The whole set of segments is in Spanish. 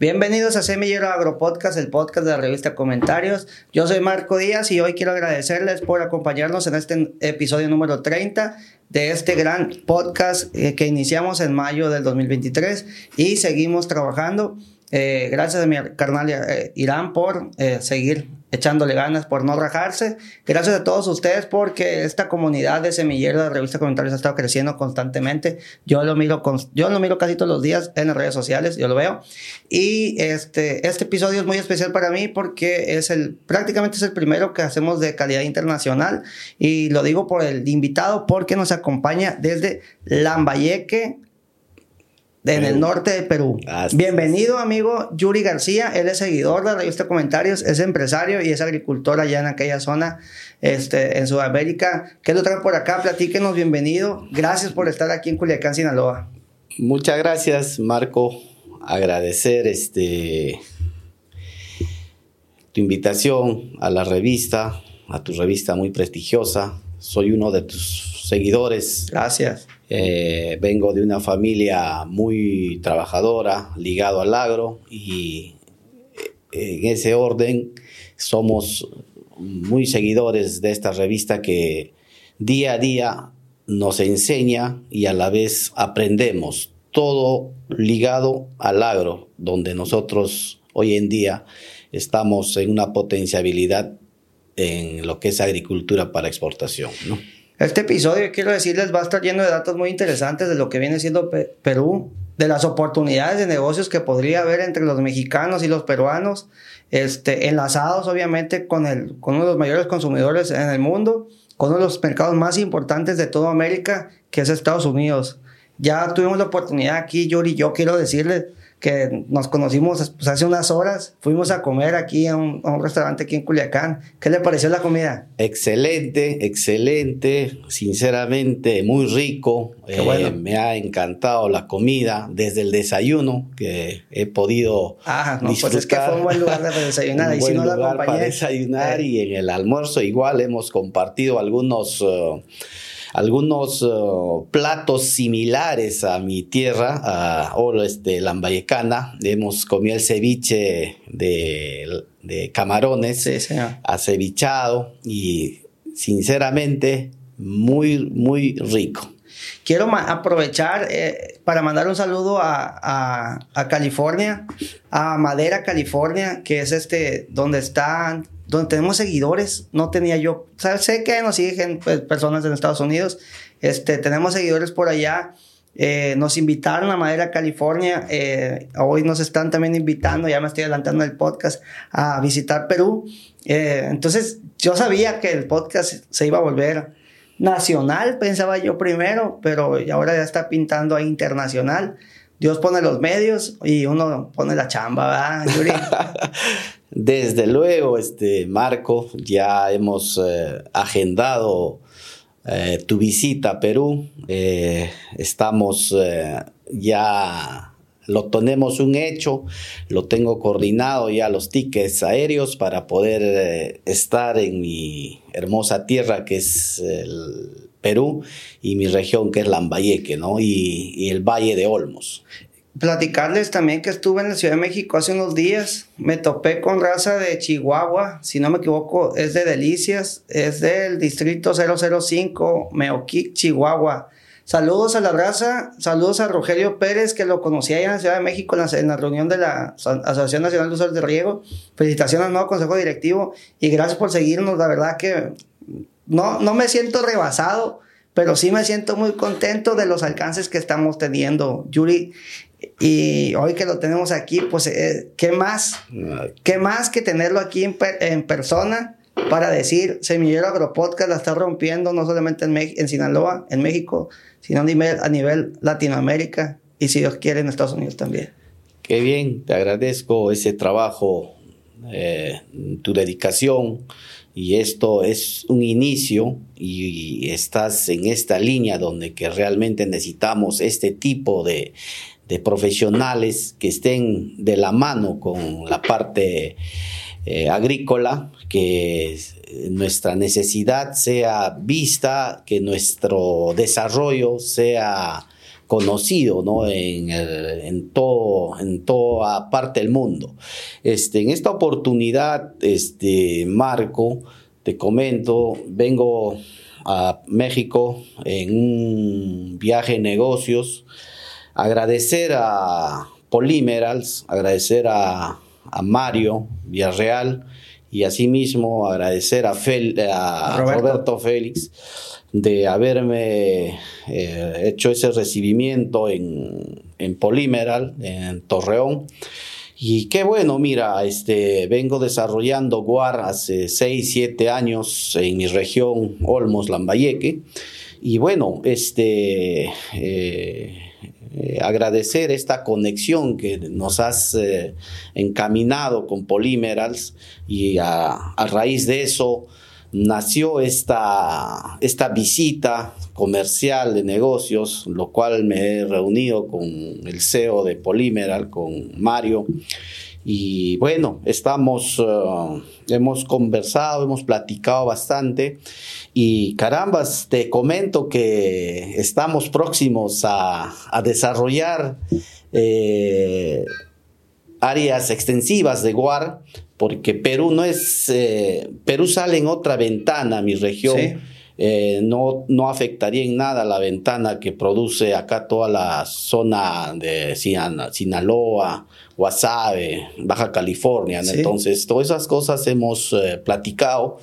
Bienvenidos a Semillero Agropodcast, el podcast de la revista Comentarios. Yo soy Marco Díaz y hoy quiero agradecerles por acompañarnos en este episodio número 30 de este gran podcast eh, que iniciamos en mayo del 2023 y seguimos trabajando. Eh, gracias a mi carnal eh, Irán por seguir echándole ganas por no rajarse. Gracias a todos ustedes porque esta comunidad de semilleros de revista comentarios ha estado creciendo constantemente. Yo lo miro con, yo lo miro casi todos los días en las redes sociales, yo lo veo. Y este este episodio es muy especial para mí porque es el prácticamente es el primero que hacemos de calidad internacional y lo digo por el invitado porque nos acompaña desde Lambayeque, en el norte de Perú. Bienvenido, amigo Yuri García. Él es seguidor de la revista Comentarios, es empresario y es agricultor allá en aquella zona, este, en Sudamérica. ¿Qué lo trae por acá? Platíquenos, bienvenido. Gracias por estar aquí en Culiacán, Sinaloa. Muchas gracias, Marco. Agradecer este tu invitación a la revista, a tu revista muy prestigiosa. Soy uno de tus seguidores. Gracias. Eh, vengo de una familia muy trabajadora, ligado al agro y eh, en ese orden somos muy seguidores de esta revista que día a día nos enseña y a la vez aprendemos todo ligado al agro, donde nosotros hoy en día estamos en una potenciabilidad en lo que es agricultura para exportación. ¿no? Este episodio, quiero decirles, va a estar lleno de datos muy interesantes de lo que viene siendo Perú, de las oportunidades de negocios que podría haber entre los mexicanos y los peruanos, este, enlazados obviamente con, el, con uno de los mayores consumidores en el mundo, con uno de los mercados más importantes de toda América, que es Estados Unidos. Ya tuvimos la oportunidad aquí, Yuri, yo quiero decirles, que nos conocimos pues, hace unas horas. Fuimos a comer aquí a un, restaurante aquí en Culiacán. ¿Qué le pareció la comida? Excelente, excelente, sinceramente muy rico. Eh, me ha encantado la comida desde el desayuno que he podido Ah, no, pues es que fue un buen lugar de desayunar. un buen lugar para desayunar eh. y en el almuerzo igual hemos compartido algunos... Uh, algunos uh, platos similares a mi tierra, a Oro este, Lambayecana. Hemos comido el ceviche de, de camarones, acevichado y sinceramente muy, muy rico. Quiero aprovechar eh, para mandar un saludo a, a, California, a Madera, California, que es este donde están donde tenemos seguidores, no tenía yo, o sé que nos siguen pues, personas en Estados Unidos, este, tenemos seguidores por allá, eh, nos invitaron a Madera, California, eh, hoy nos están también invitando, ya me estoy adelantando el podcast, a visitar Perú, eh, entonces yo sabía que el podcast se iba a volver nacional, pensaba yo primero, pero ahora ya está pintando a internacional. Dios pone los medios y uno pone la chamba, ¿verdad, Yuri? Desde luego, este Marco, ya hemos eh, agendado eh, tu visita a Perú. Eh, estamos ya, lo tenemos un hecho, lo tengo coordinado ya los tickets aéreos para poder estar en mi hermosa tierra que es el Perú y mi región que es Lambayeque, ¿no? Y, el Valle de Olmos platicarles también que estuve en la Ciudad de México hace unos días. Me topé con raza de Chihuahua, si no me equivoco, es de Delicias, es del distrito 005, Meoquic, Chihuahua. Saludos a la raza, saludos a Rogelio Pérez, que lo conocí allá en la Ciudad de México en la, reunión de la Asociación Nacional de Usuarios de Riego. Felicitaciones al nuevo Consejo Directivo y gracias por seguirnos. La verdad que no, no me siento rebasado, pero sí me siento muy contento de los alcances que estamos teniendo. Yuri, y hoy que lo tenemos aquí, pues, eh, ¿qué más? ¿Qué más que tenerlo aquí en, persona para decir, Semillero Agropodcast la está rompiendo no solamente en, en Sinaloa, en México, sino a nivel, nivel Latinoamérica y si Dios quiere en Estados Unidos también? Qué bien, te agradezco ese trabajo, eh, tu dedicación y esto es un inicio y, estás en esta línea donde que realmente necesitamos este tipo de, de profesionales que estén de la mano con la parte eh, agrícola, que nuestra necesidad sea vista, que nuestro desarrollo sea conocido ¿no? en, en, todo, en toda parte del mundo. Este, en esta oportunidad, este, Marco, te comento, vengo a México en un viaje de negocios, agradecer a Polymerals, agradecer a, a Mario Villarreal y asimismo agradecer a, a Roberto. Félix de haberme eh, hecho ese recibimiento en, en Polimeral, en Torreón. Y qué bueno, mira, este, vengo desarrollando GUAR hace 6, 7 años en mi región Olmos, Lambayeque. Y bueno, este, eh, eh, agradecer esta conexión que nos has encaminado con Polymerals y a, raíz de eso nació esta, esta visita comercial de negocios, lo cual me he reunido con el CEO de Polymeral, con Mario, y bueno, estamos, uh, hemos conversado, hemos platicado bastante. Y carambas, te comento que estamos próximos a, a desarrollar eh, áreas extensivas de GUAR, porque Perú no es, eh, Perú sale en otra ventana, mi región. Eh, no, no afectaría en nada la ventana que produce acá toda la zona de Sinaloa, Guasave, Baja California. Entonces, todas esas cosas hemos eh, platicado.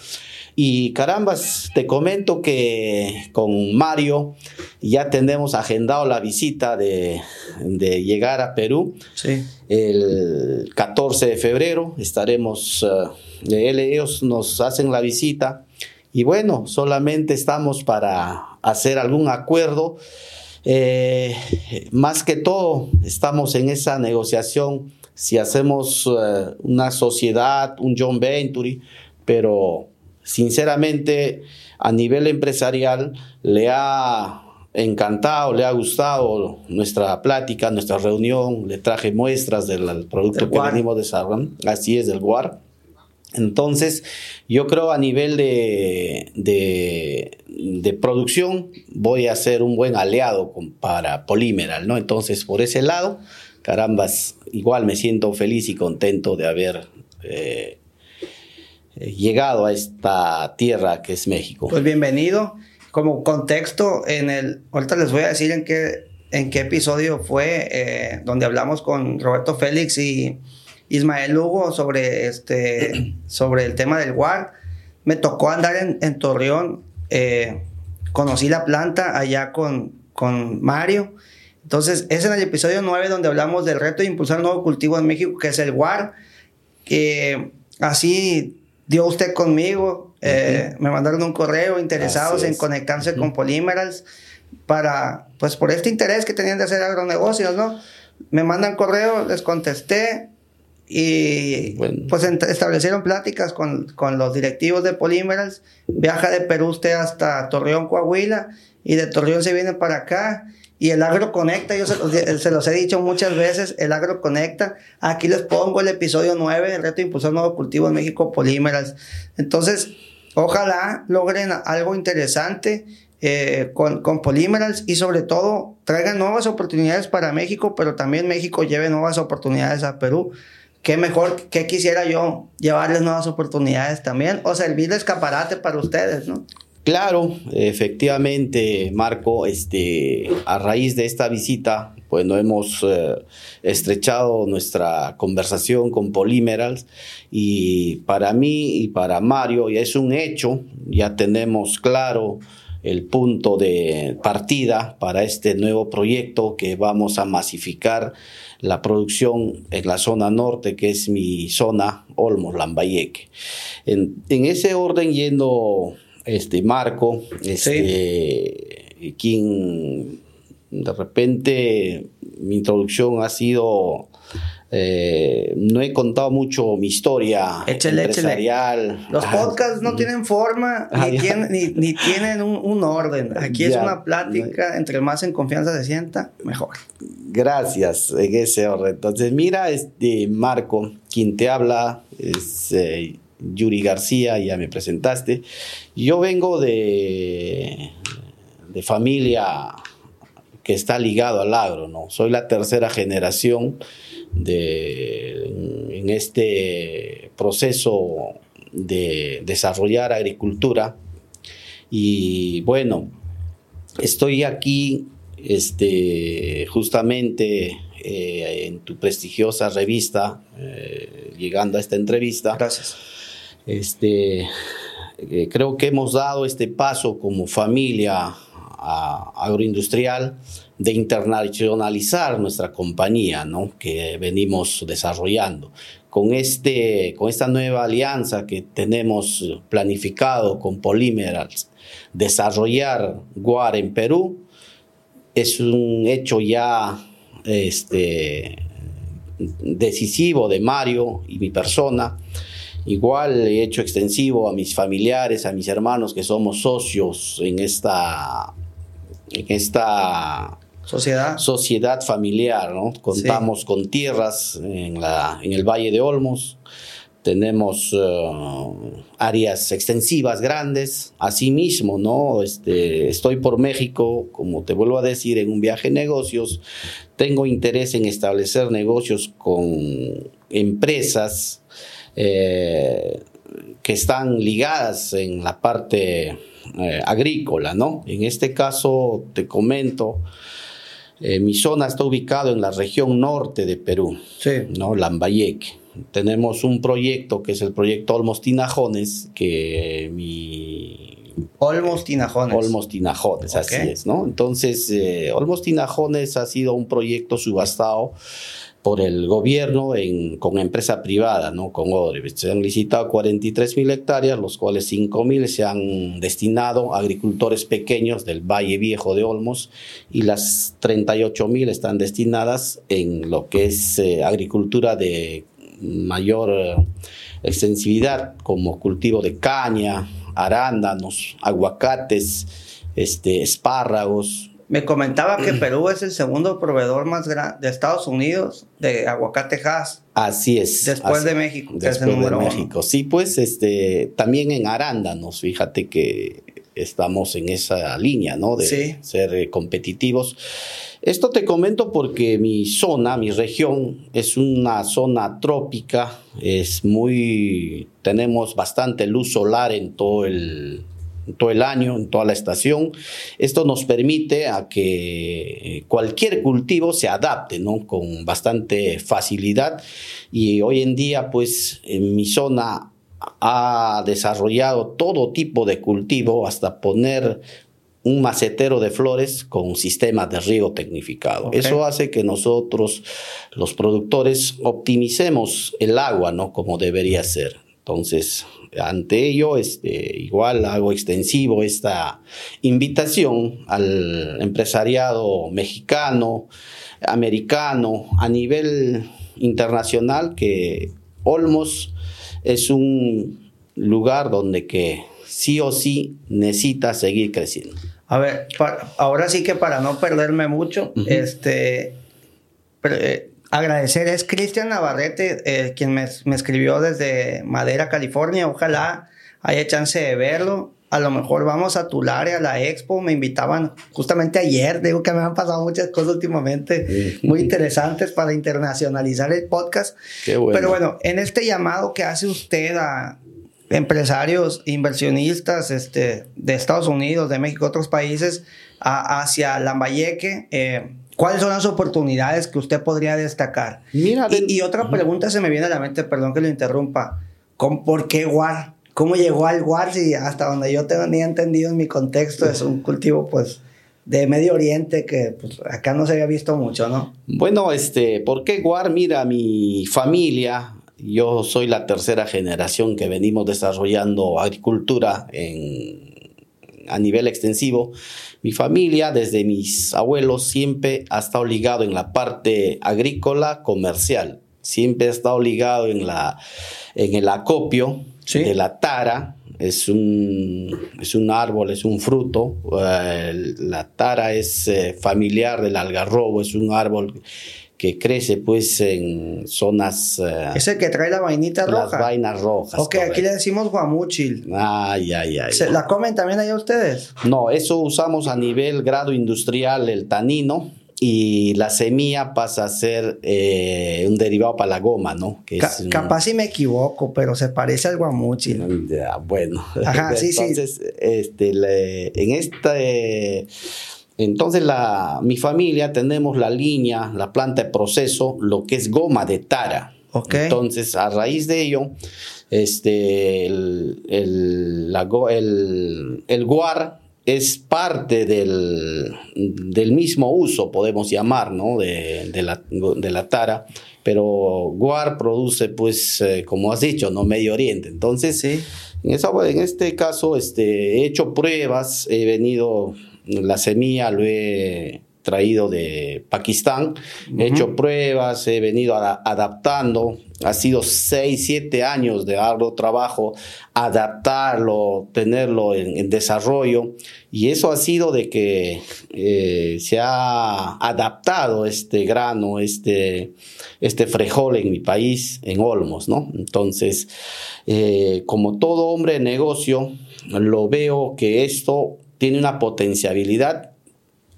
Y carambas, te comento que con Mario ya tenemos agendado la visita de, de llegar a Perú. Sí. El 14 de febrero estaremos, uh, ellos nos hacen la visita y bueno, solamente estamos para hacer algún acuerdo. Eh, más que todo, estamos en esa negociación si hacemos eh, una sociedad, un John Venturi, pero sinceramente a nivel empresarial le ha encantado, le ha gustado nuestra plática, nuestra reunión, le traje muestras del producto que venimos desarrollando, así es, del GUAR. Entonces, yo creo a nivel de, de, producción voy a ser un buen aliado para Polymeral, ¿no? Entonces, por ese lado, carambas, igual me siento feliz y contento de haber eh, llegado a esta tierra que es México. Pues bienvenido. Como contexto, en el, ahorita les voy a decir en qué, en qué episodio fue eh, donde hablamos con Roberto Félix y Ismael Hugo sobre, este, sobre el tema del WAR. Me tocó andar en, Torreón, eh, conocí la planta allá con, con Mario. Entonces, es en el episodio 9 donde hablamos del reto de impulsar un nuevo cultivo en México, que es el WAR. así dio usted conmigo, eh, me mandaron un correo interesados en conectarse con Polymerals para, pues por este interés que tenían de hacer agronegocios, ¿no? Me mandan correo, les contesté, y pues establecieron pláticas con, con, los directivos de Polymerals. Viaja de Perú usted hasta Torreón, Coahuila, y de Torreón se viene para acá. Y el agro conecta, yo se los, he dicho muchas veces, el agro conecta. Aquí les pongo el episodio 9, el reto de impulsar nuevo cultivo en México, Polymerals. Entonces, ojalá logren algo interesante eh, con, con Polymerals y sobre todo traigan nuevas oportunidades para México, pero también México lleve nuevas oportunidades a Perú qué mejor, qué quisiera yo llevarles nuevas oportunidades también o servir de escaparate para ustedes, ¿no? Claro, efectivamente, Marco, este, a raíz de esta visita, pues no hemos eh, estrechado nuestra conversación con Polymerals y para mí y para Mario ya es un hecho, ya tenemos claro el punto de partida para este nuevo proyecto que vamos a masificar la producción en la zona norte, que es mi zona, Olmos, Lambayeque. En, en ese orden, yendo este Marco, este, quien de repente mi introducción ha sido eh, no he contado mucho mi historia empresarial. Los podcasts no tienen forma ni, tienen, ni, tienen un, orden. Aquí es una plática, entre más en confianza se sienta, mejor. Gracias, en ese orden. Entonces, mira, este Marco, quien te habla es eh, Yuri García, ya me presentaste. Yo vengo de, de familia que está ligado al agro, ¿no? Soy la tercera generación de, en este proceso de desarrollar agricultura y bueno, estoy aquí este, justamente eh, en tu prestigiosa revista, eh, llegando a esta entrevista. Gracias. Este, eh, creo que hemos dado este paso como familia agroindustrial de internacionalizar nuestra compañía, que venimos desarrollando. Con, este, con esta nueva alianza que tenemos planificado con Polymerals, desarrollar Guar en Perú, es un hecho ya este, decisivo de Mario y mi persona. Igual he hecho extensivo a mis familiares, a mis hermanos que somos socios en esta, en esta sociedad, sociedad familiar. ¿no? Contamos con tierras en, la, en el Valle de Olmos, tenemos eh, áreas extensivas grandes. Asimismo, ¿no? Este, estoy por México, como te vuelvo a decir, en un viaje de negocios. Tengo interés en establecer negocios con empresas eh, que están ligadas en la parte eh, agrícola, ¿no? En este caso, te comento, mi zona está ubicada en la región norte de Perú, sí. ¿no? Lambayeque tenemos un proyecto que es el proyecto Olmos Tinajones, que mi... Olmos Tinajones. Olmos Tinajones, así es, ¿no? Entonces, eh, Olmos Tinajones ha sido un proyecto subastado por el gobierno con empresa privada, ¿no? Con Odebrecht. Se han licitado 43 mil hectáreas, los cuales 5 mil se han destinado a agricultores pequeños del Valle Viejo de Olmos y las 38 mil están destinadas en lo que es eh, agricultura de mayor eh, extensividad como cultivo de caña, arándanos, aguacates, este, espárragos. Me comentaba que Perú es el segundo proveedor más grande de Estados Unidos de aguacate Hass. Así es. Después de México. Después de México. Sí, pues este, también en arándanos, fíjate que estamos en esa línea, ¿no? De ser eh, competitivos. Esto te comento porque mi zona, mi región, es una zona trópica, es muy, tenemos bastante luz solar en todo el, todo el año, en toda la estación. Esto nos permite a que cualquier cultivo se adapte, ¿no? Con bastante facilidad. Y hoy en día, pues, en mi zona ha desarrollado todo tipo de cultivo hasta poner un macetero de flores con un sistema de riego tecnificado. Eso hace que nosotros, los productores, optimicemos el agua, ¿no? Como debería ser. Entonces, ante ello, este, igual hago extensivo esta invitación al empresariado mexicano, americano, a nivel internacional, que Olmos es un lugar donde que sí o sí necesita seguir creciendo. A ver, ahora sí que para no perderme mucho, este, agradecer es Cristian Navarrete, eh, quien me, escribió desde Madera, California. Ojalá haya chance de verlo. A lo mejor vamos a área, a la expo. Me invitaban justamente ayer. Digo que me han pasado muchas cosas últimamente muy interesantes para internacionalizar el podcast. Pero bueno, en este llamado que hace usted a, empresarios, inversionistas este, de Estados Unidos, de México, otros países, hacia Lambayeque. Eh, ¿Cuáles son las oportunidades que usted podría destacar? Mira, y, otra pregunta se me viene a la mente, perdón que lo interrumpa. ¿Por qué guar? ¿Cómo llegó al guar si hasta donde yo tenía entendido en mi contexto es un cultivo pues de Medio Oriente que pues, acá no se había visto mucho, ¿no? Bueno, este, ¿por qué guar? Mira, mi familia, yo soy la tercera generación que venimos desarrollando agricultura a nivel extensivo. Mi familia, desde mis abuelos, siempre ha estado ligado en la parte agrícola comercial. Siempre ha estado ligado en, la, en el acopio de la tara. Es un, es un árbol, es un fruto. Eh, la tara es eh, familiar del algarrobo, es un árbol que crece pues en zonas... Uh, es el que trae la vainita roja. Las vainas rojas. Ok, aquí le decimos guamuchil. Ay, ay, ay. ¿La comen también allá ustedes? No, eso usamos a nivel grado industrial el tanino y la semilla pasa a ser eh, un derivado para la goma, ¿no? Que capaz si me equivoco, pero se parece al guamuchil. bueno. Ajá, sí, Entonces, este, en este... Entonces, la, mi familia tenemos la línea, la planta de proceso, lo que es goma de tara. Entonces, a raíz de ello, este, el, el, el, el guar es parte del, del, mismo uso, podemos llamar, ¿no? de, de, la, de, la, tara, pero Guar produce, pues, eh, como has dicho, ¿no? Medio Oriente. Entonces, sí. en, esa, en este caso, este, he hecho pruebas, he venido, la semilla lo he traído de Pakistán, he hecho pruebas, he venido adaptando, ha sido 6, 7 años de arduo trabajo, adaptarlo, tenerlo en, desarrollo, y eso ha sido de que eh, se ha adaptado este grano, este, este frejol en mi país, en Olmos, ¿no? Entonces, eh, como todo hombre de negocio, lo veo que esto tiene una potencialidad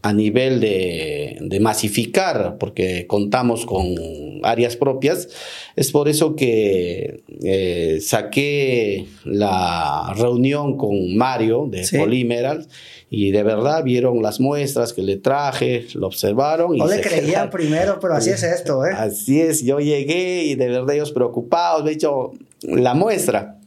a nivel de, masificar, porque contamos con áreas propias, es por eso que eh, saqué la reunión con Mario de ¿Sí? y de verdad vieron las muestras que le traje, lo observaron. No le creían primero, pero así es esto, ¿eh? Así es, yo llegué y de verdad ellos preocupados, de hecho, la muestra,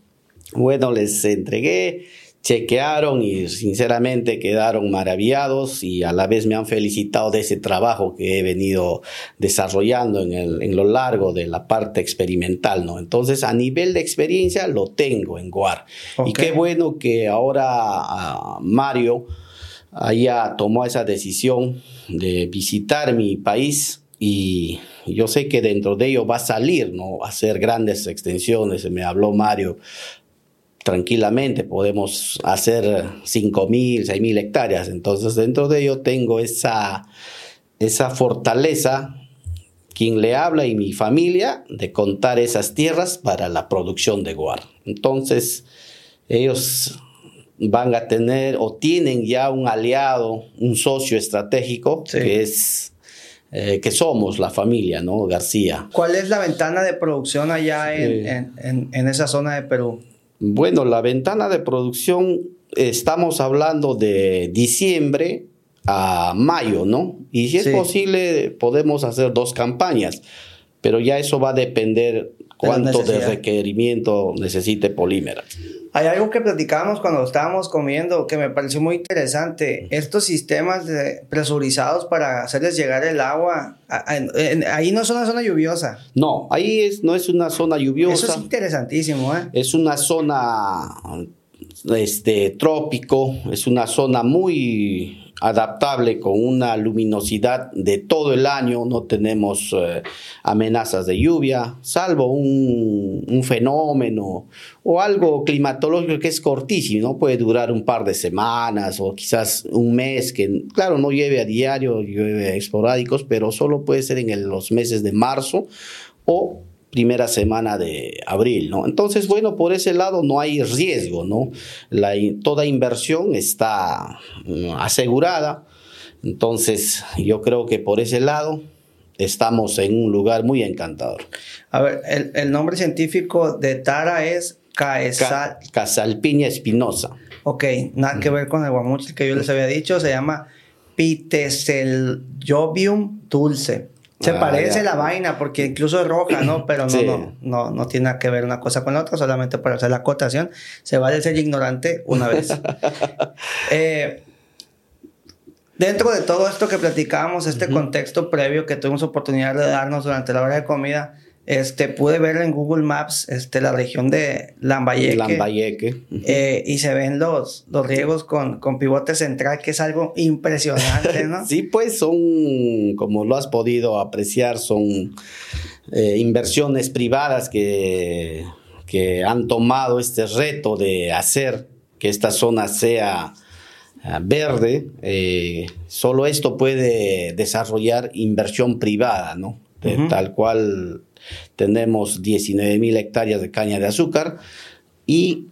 bueno, les entregué chequearon y sinceramente quedaron maravillados y a la vez me han felicitado de ese trabajo que he venido desarrollando en, el, en lo largo de la parte experimental, ¿no? Entonces, a nivel de experiencia lo tengo en Guar. Y qué bueno que ahora uh, Mario haya tomó esa decisión de visitar mi país y yo sé que dentro de ello va a salir, ¿no? A hacer grandes extensiones. Me habló Mario tranquilamente podemos hacer 5.000, 6.000 hectáreas. Entonces, dentro de ello tengo esa, esa fortaleza, quien le habla y mi familia, de contar esas tierras para la producción de guar. Entonces, ellos van a tener o tienen ya un aliado, un socio estratégico, que es... Eh, que somos la familia, ¿no? García. ¿Cuál es la ventana de producción allá en, en, en esa zona de Perú? Bueno, la ventana de producción, estamos hablando de diciembre a mayo, ¿no? Y si es posible, podemos hacer dos campañas, pero ya eso va a depender cuánto de, requerimiento necesite polímera. Hay algo que platicábamos cuando estábamos comiendo que me pareció muy interesante. Estos sistemas presurizados para hacerles llegar el agua, ahí no es una zona lluviosa. No, ahí es, no es una zona lluviosa. Eso es interesantísimo, ¿eh? Es una zona este, trópico, es una zona muy adaptable con una luminosidad de todo el año, no tenemos eh, amenazas de lluvia, salvo un, fenómeno o algo climatológico que es cortísimo, puede durar un par de semanas o quizás un mes, que claro, no llueve a diario, llueve esporádicos, pero solo puede ser en los meses de marzo o primera semana de abril, ¿no? Entonces, bueno, por ese lado no hay riesgo, ¿no? La, toda inversión está mm, asegurada. Entonces, yo creo que por ese lado estamos en un lugar muy encantador. A ver, el, nombre científico de Tara es Caesal... Casalpiña espinosa. Ok, nada que ver con el guamuchil que yo les había dicho, se llama Piteseljobium dulce. Se ah, parece la vaina porque incluso es roja, ¿no? Pero no, no, no, no tiene nada que ver una cosa con la otra, solamente para hacer la acotación. Se vale ser ignorante una vez. Eh, dentro de todo esto que platicábamos, este contexto previo que tuvimos oportunidad de darnos durante la hora de comida, este, pude ver en Google Maps este, la región de Lambayeque. Lambayeque. Eh, y se ven los, los riegos con, con pivote central, que es algo impresionante, ¿no? sí, pues son, como lo has podido apreciar, son eh, inversiones privadas que, que han tomado este reto de hacer que esta zona sea ah, verde, eh, solo esto puede desarrollar inversión privada, ¿no? Tal cual tenemos 19 mil hectáreas de caña de azúcar y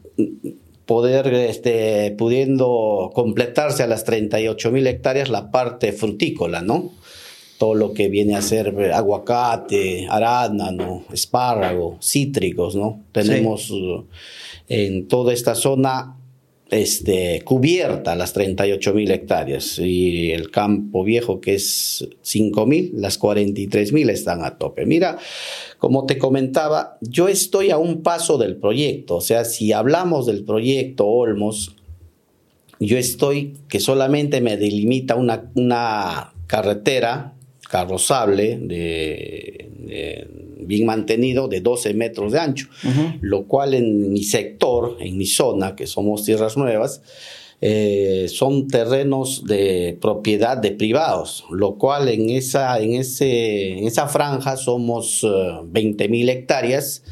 poder, este, pudiendo completarse a las 38 mil hectáreas la parte frutícola, ¿no? Todo lo que viene a ser aguacate, arándano, espárrago, cítricos, ¿no? Tenemos uh, en toda esta zona este, cubierta las 38 mil hectáreas y el campo viejo que es 5 mil, las 43 mil están a tope. Mira, como te comentaba, yo estoy a un paso del proyecto, o sea, si hablamos del proyecto Olmos, yo estoy que solamente me delimita una, una carretera carrozable de, bien mantenido de 12 metros de ancho, lo cual en mi sector, en mi zona, que somos tierras nuevas, eh, son terrenos de propiedad de privados, lo cual en esa, en ese, en esa franja somos 20 eh, mil hectáreas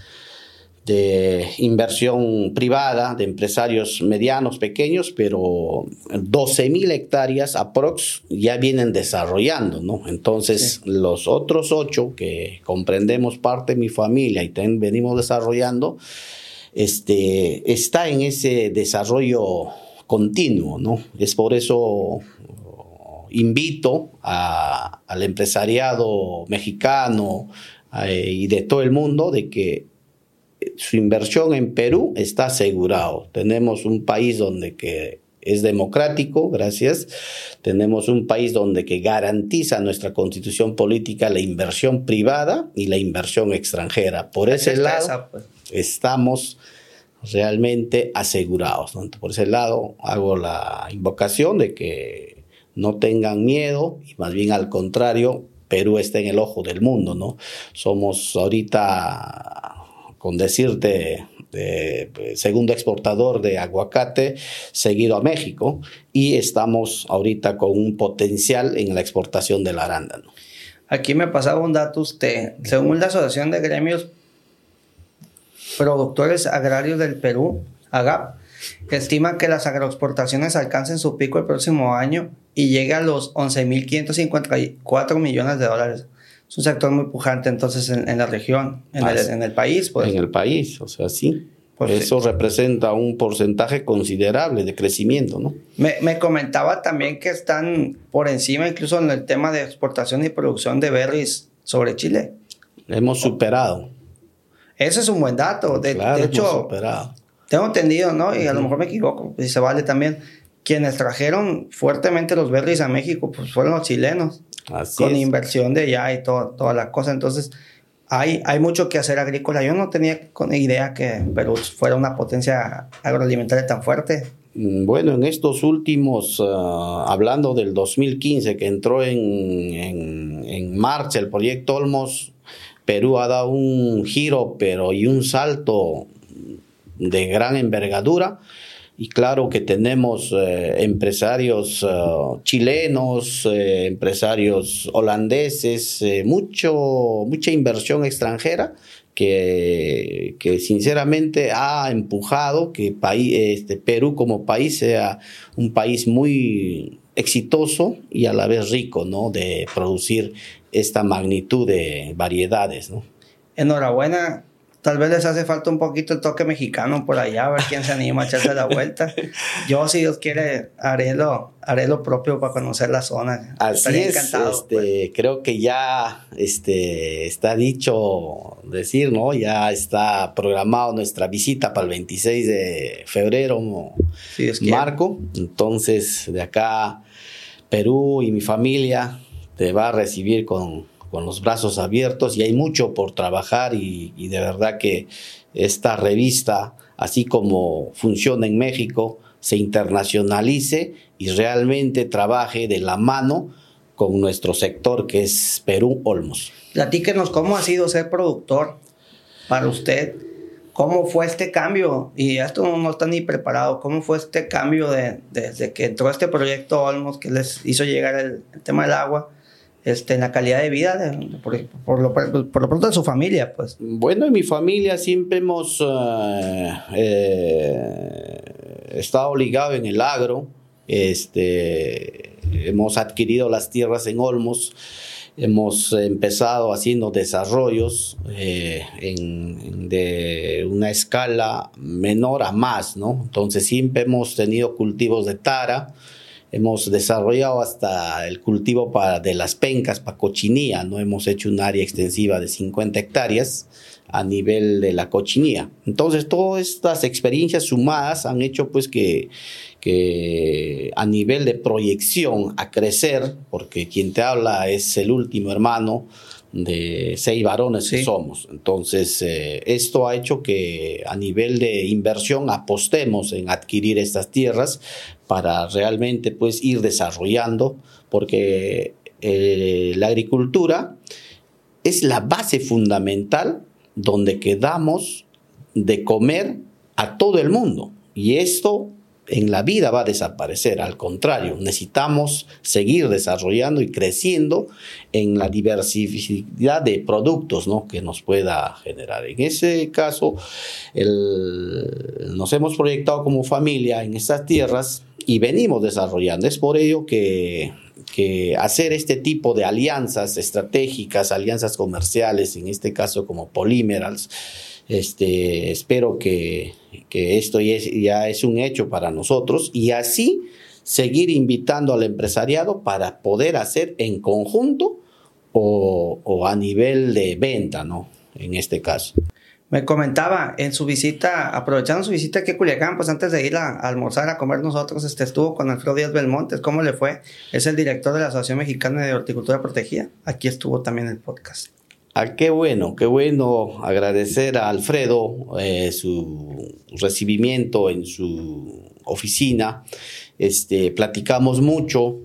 de inversión privada, de empresarios medianos, pequeños, pero 12 mil hectáreas aprox ya vienen desarrollando, ¿no? Entonces, los otros ocho que comprendemos parte de mi familia y también venimos desarrollando, este, está en ese desarrollo continuo, ¿no? Es por eso invito al empresariado mexicano eh, y de todo el mundo de que su inversión en Perú está asegurado. Tenemos un país donde que es democrático, gracias. Tenemos un país donde que garantiza nuestra constitución política la inversión privada y la inversión extranjera. Por ese lado pues. estamos realmente asegurados. Por ese lado hago la invocación de que no tengan miedo y más bien al contrario, Perú está en el ojo del mundo, ¿no? Somos ahorita con decirte, segundo exportador de aguacate, seguido a México, y estamos ahorita con un potencial en la exportación del arándano. Aquí me pasaba un dato usted, según la Asociación de Gremios Productores Agrarios del Perú, AGAP, estima que las agroexportaciones alcancen su pico el próximo año y llegue a los 11.554 millones de dólares es un sector muy pujante entonces en, la región, en, el, en, el, país. Pues. En el país, o sea, sí. Pues Eso representa un porcentaje considerable de crecimiento, ¿no? Me, me, comentaba también que están por encima incluso en el tema de exportación y producción de berries sobre Chile. Hemos superado. Ese es un buen dato. De, de hecho, superado. tengo entendido, ¿no? Y a lo mejor me equivoco, si se vale también. Quienes trajeron fuertemente los berries a México pues fueron los chilenos con inversión de allá y todo, toda la cosa. Entonces, hay, hay mucho que hacer agrícola. Yo no tenía idea que Perú fuera una potencia agroalimentaria tan fuerte. Mm, bueno, en estos últimos, ah, hablando del 2015, que entró en, en, en marcha el proyecto Olmos, Perú ha dado un giro, pero y un salto de gran envergadura y claro que tenemos eh, empresarios eh, chilenos, eh, empresarios holandeses, mucho, mucha inversión extranjera que, que, sinceramente ha empujado que país, este, Perú como país sea un país muy exitoso y a la vez rico, ¿no? De producir esta magnitud de variedades. Enhorabuena Tal vez les hace falta un poquito el toque mexicano por allá, a ver quién se anima a echarse la vuelta. Yo, si Dios quiere, haré lo, haré lo propio para conocer la zona. Así es, encantado, este, pues. creo que ya este, está dicho decir, ¿no? Ya está programado nuestra visita para el 26 de febrero, Marco. Entonces, de acá, Perú y mi familia te va a recibir con con los brazos abiertos y hay mucho por trabajar y, de verdad que esta revista, así como funciona en México, se internacionalice y realmente trabaje de la mano con nuestro sector que es Perú Olmos. Platíquenos cómo ha sido ser productor para usted, cómo fue este cambio, y esto no está ni preparado, cómo fue este cambio de, desde que entró este proyecto Olmos que les hizo llegar el tema del agua este, en la calidad de vida por, lo, pronto de su familia, pues. Bueno, en mi familia siempre hemos eh, eh, estado ligados en el agro. Este, hemos adquirido las tierras en Olmos hemos empezado haciendo desarrollos eh, en, de una escala menor a más, ¿no? Entonces siempre hemos tenido cultivos de tara, hemos desarrollado hasta el cultivo para, de las pencas para cochinilla, ¿no? Hemos hecho un área extensiva de 50 hectáreas a nivel de la cochinilla. Entonces todas estas experiencias sumadas han hecho pues que que a nivel de proyección a crecer, porque quien te habla es el último hermano de seis varones que somos. Entonces, eh, esto ha hecho que a nivel de inversión apostemos en adquirir estas tierras para realmente pues ir desarrollando, porque eh, la agricultura es la base fundamental donde quedamos de comer a todo el mundo. Y esto en la vida va a desaparecer. Al contrario, necesitamos seguir desarrollando y creciendo en la diversidad de productos ¿no? que nos pueda generar. En ese caso, nos hemos proyectado como familia en estas tierras y venimos desarrollando. Es por ello que, que hacer este tipo de alianzas estratégicas, alianzas comerciales, en este caso como Polymerals, este, espero que, esto ya es, un hecho para nosotros y así seguir invitando al empresariado para poder hacer en conjunto o, a nivel de venta, ¿no? En este caso. Me comentaba en su visita, aprovechando su visita aquí a Culiacán, pues antes de ir a, almorzar, a comer nosotros, este, estuvo con Alfredo Díaz Belmontes. ¿Cómo le fue? Es el director de la Asociación Mexicana de Horticultura Protegida. Aquí estuvo también el podcast. Ah, qué bueno, qué bueno agradecer a Alfredo eh, su recibimiento en su oficina. Este, platicamos mucho.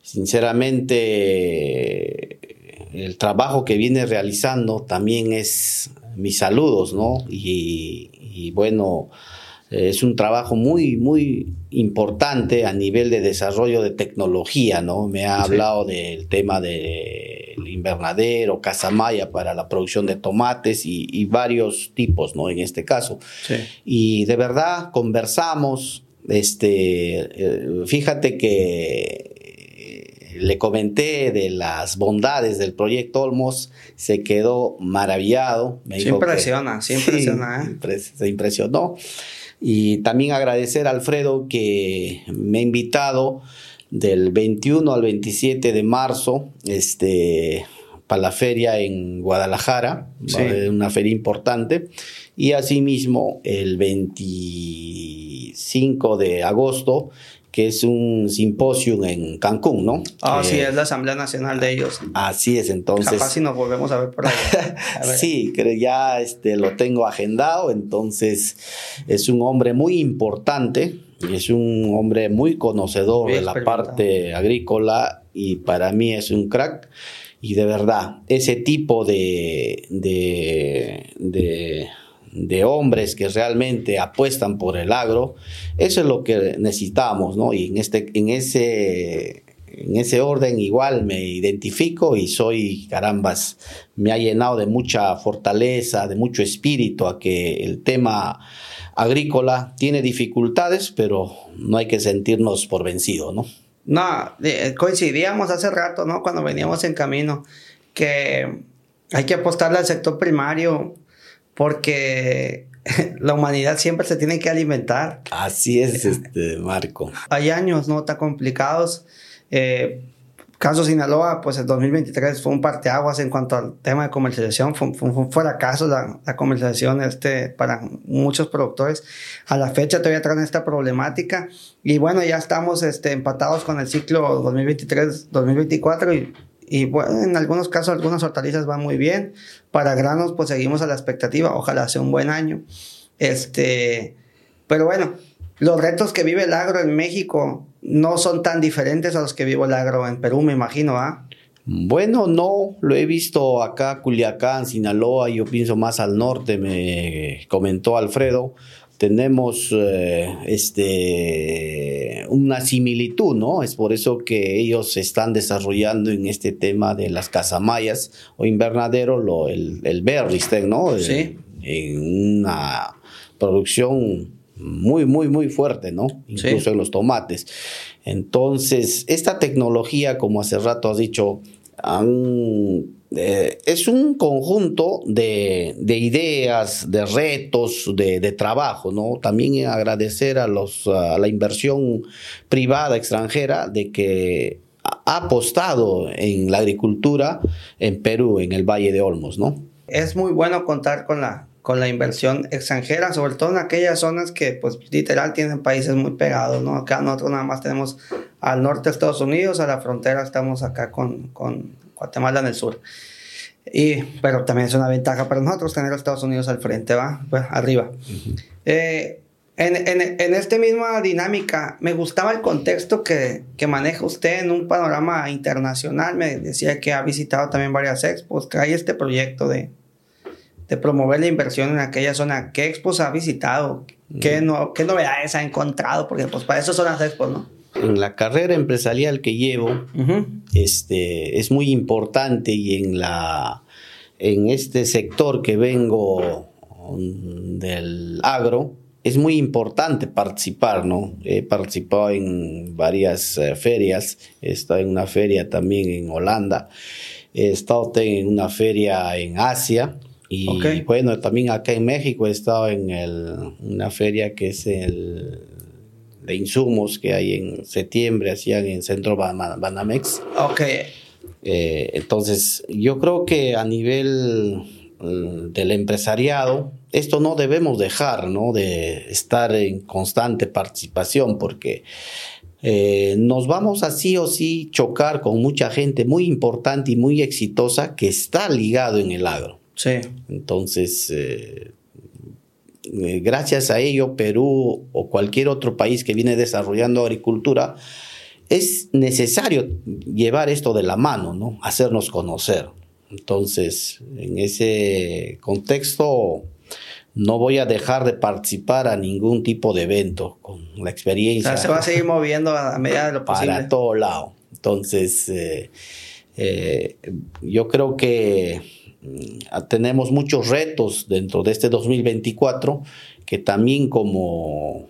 Sinceramente, el trabajo que viene realizando también es mis saludos, ¿no? y bueno, es un trabajo muy, muy importante a nivel de desarrollo de tecnología, ¿no? Me ha hablado del tema del invernadero, casa maya para la producción de tomates y, varios tipos, ¿no? En este caso. Y de verdad conversamos, este, eh, fíjate que eh, le comenté de las bondades del proyecto Olmos, se quedó maravillado. Me se impresiona, se impresiona. ¿eh? Se impresionó. Y también agradecer a Alfredo que me ha invitado del 21 al 27 de marzo este, para la feria en Guadalajara, una feria importante. Y asimismo el 25 de agosto que es un simposio en Cancún, ¿no? Ah, sí, es la Asamblea Nacional de ellos. Así es, entonces. Capaz si nos volvemos a ver por ahí. sí, creo ya este, lo tengo agendado, entonces es un hombre muy importante y es un hombre muy conocedor de la parte agrícola y para mí es un crack. Y de verdad, ese tipo de, de de hombres que realmente apuestan por el agro, eso es lo que necesitamos, ¿no? Y en, este, en, ese, en ese orden igual me identifico y soy, carambas, me ha llenado de mucha fortaleza, de mucho espíritu a que el tema agrícola tiene dificultades, pero no hay que sentirnos por vencido, ¿no? No, coincidíamos hace rato, ¿no? Cuando veníamos en camino, que hay que apostarle al sector primario porque la humanidad siempre se tiene que alimentar. Así es, este, Marco. Hay años no tan complicados. Eh, caso Sinaloa, pues el 2023 fue un parteaguas en cuanto al tema de comercialización. Fue, un fracaso la, la, comercialización este, para muchos productores. A la fecha todavía traen esta problemática. Y bueno, ya estamos este, empatados con el ciclo 2023-2024 y y bueno, en algunos casos algunas hortalizas van muy bien. Para granos pues seguimos a la expectativa, ojalá sea un buen año. Este, pero bueno, los retos que vive el agro en México no son tan diferentes a los que vive el agro en Perú, me imagino, ¿ah? Bueno, no, lo he visto acá, Culiacán, Sinaloa, yo pienso más al norte, me comentó Alfredo tenemos eh, este, una similitud, ¿no? Es por eso que ellos se están desarrollando en este tema de las casamayas o invernadero, el, el Berristen, ¿no? Sí. En una producción muy, muy, muy fuerte, ¿no? Incluso en los tomates. Entonces, esta tecnología, como hace rato has dicho, eh, es un conjunto de, ideas, de retos, de, trabajo, ¿no? También agradecer a, los, a la inversión privada extranjera de que ha apostado en la agricultura en Perú, en el Valle de Olmos, ¿no? Es muy bueno contar con la, con la inversión extranjera, sobre todo en aquellas zonas que, pues, literal tienen países muy pegados, ¿no? Acá nosotros nada más tenemos al norte de Estados Unidos, a la frontera estamos acá con, con Guatemala en el sur. Y, pero también es una ventaja para nosotros tener a Estados Unidos al frente, ¿va? Pues, arriba. eh, en, en, en esta misma dinámica, me gustaba el contexto que, que, maneja usted en un panorama internacional. Me decía que ha visitado también varias expos, que hay este proyecto de, de promover la inversión en aquella zona. ¿Qué expos ha visitado? ¿Qué, no, ¿Qué novedades ha encontrado? Porque pues para eso son las expos, ¿no? En la carrera empresarial que llevo, este, es muy importante y en, la, en este sector que vengo mm, del agro, es muy importante participar, ¿no? He participado en varias eh, ferias, he estado en una feria también en Holanda, he estado en una feria en Asia y bueno, también acá en México he estado en el, una feria que es el de insumos que hay en septiembre, hacían en Centro Banamex. Ok. Eh, entonces, yo creo que a nivel mm, del empresariado, esto no debemos dejar, ¿no? De estar en constante participación porque eh, nos vamos así o sí chocar con mucha gente muy importante y muy exitosa que está ligado en el agro. Sí. Entonces, eh, eh, gracias a ello, Perú o cualquier otro país que viene desarrollando agricultura, es necesario llevar esto de la mano, ¿no? Hacernos conocer. Entonces, en ese contexto, no voy a dejar de participar a ningún tipo de evento con la experiencia. se va a seguir moviendo a medida de lo posible. Para todo lado. Entonces, eh, eh, yo creo que tenemos muchos retos dentro de este 2024 que también como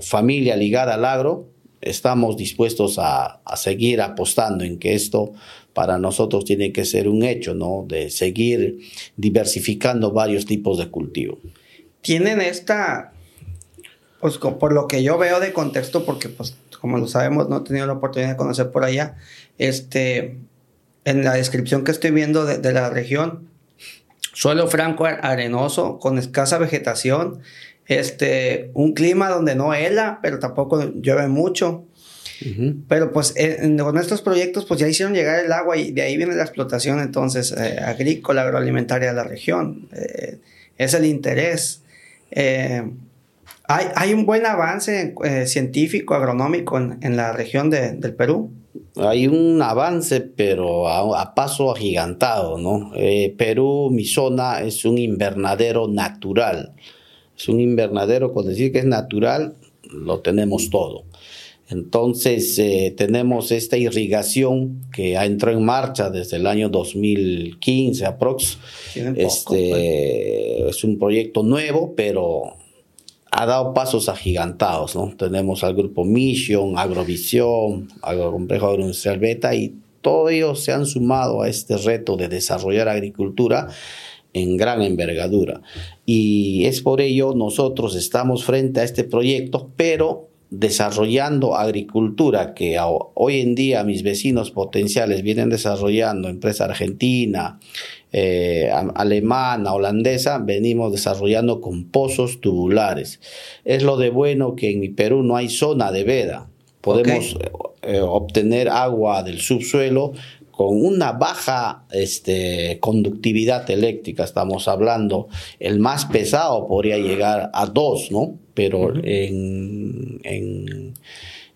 familia ligada al agro estamos dispuestos a, a seguir apostando en que esto para nosotros tiene que ser un hecho, ¿no? De seguir diversificando varios tipos de cultivo. Tienen esta, pues por lo que yo veo de contexto, porque pues como lo sabemos, no he tenido la oportunidad de conocer por allá, este, en la descripción que estoy viendo de, de la región, suelo franco arenoso, con escasa vegetación, este, un clima donde no hela, pero tampoco llueve mucho, pero pues con estos proyectos pues ya hicieron llegar el agua y de ahí viene la explotación entonces eh, agrícola, agroalimentaria de la región. Eh, es el interés. Eh, hay, hay, un buen avance científico, agronómico en, la región de, del Perú. Hay un avance, pero a, paso agigantado, ¿no? Perú, mi zona, es un invernadero natural. Es un invernadero, con decir que es natural, lo tenemos todo. Entonces eh, tenemos esta irrigación que ha entrado en marcha desde el año 2015 aprox. Este pues. es un proyecto nuevo, pero ha dado pasos agigantados, ¿no? Tenemos al grupo Mission, Agrovisión, Agrocomplejo Agroindustrial Beta y todos ellos se han sumado a este reto de desarrollar agricultura en gran envergadura. Y es por ello nosotros estamos frente a este proyecto, pero desarrollando agricultura que hoy en día mis vecinos potenciales vienen desarrollando, empresa argentina, eh, alemana, holandesa, venimos desarrollando con pozos tubulares. Es lo de bueno que en mi Perú no hay zona de veda. Podemos eh, obtener agua del subsuelo con una baja este, conductividad eléctrica, estamos hablando, el más pesado podría llegar a 2, ¿no? Pero en,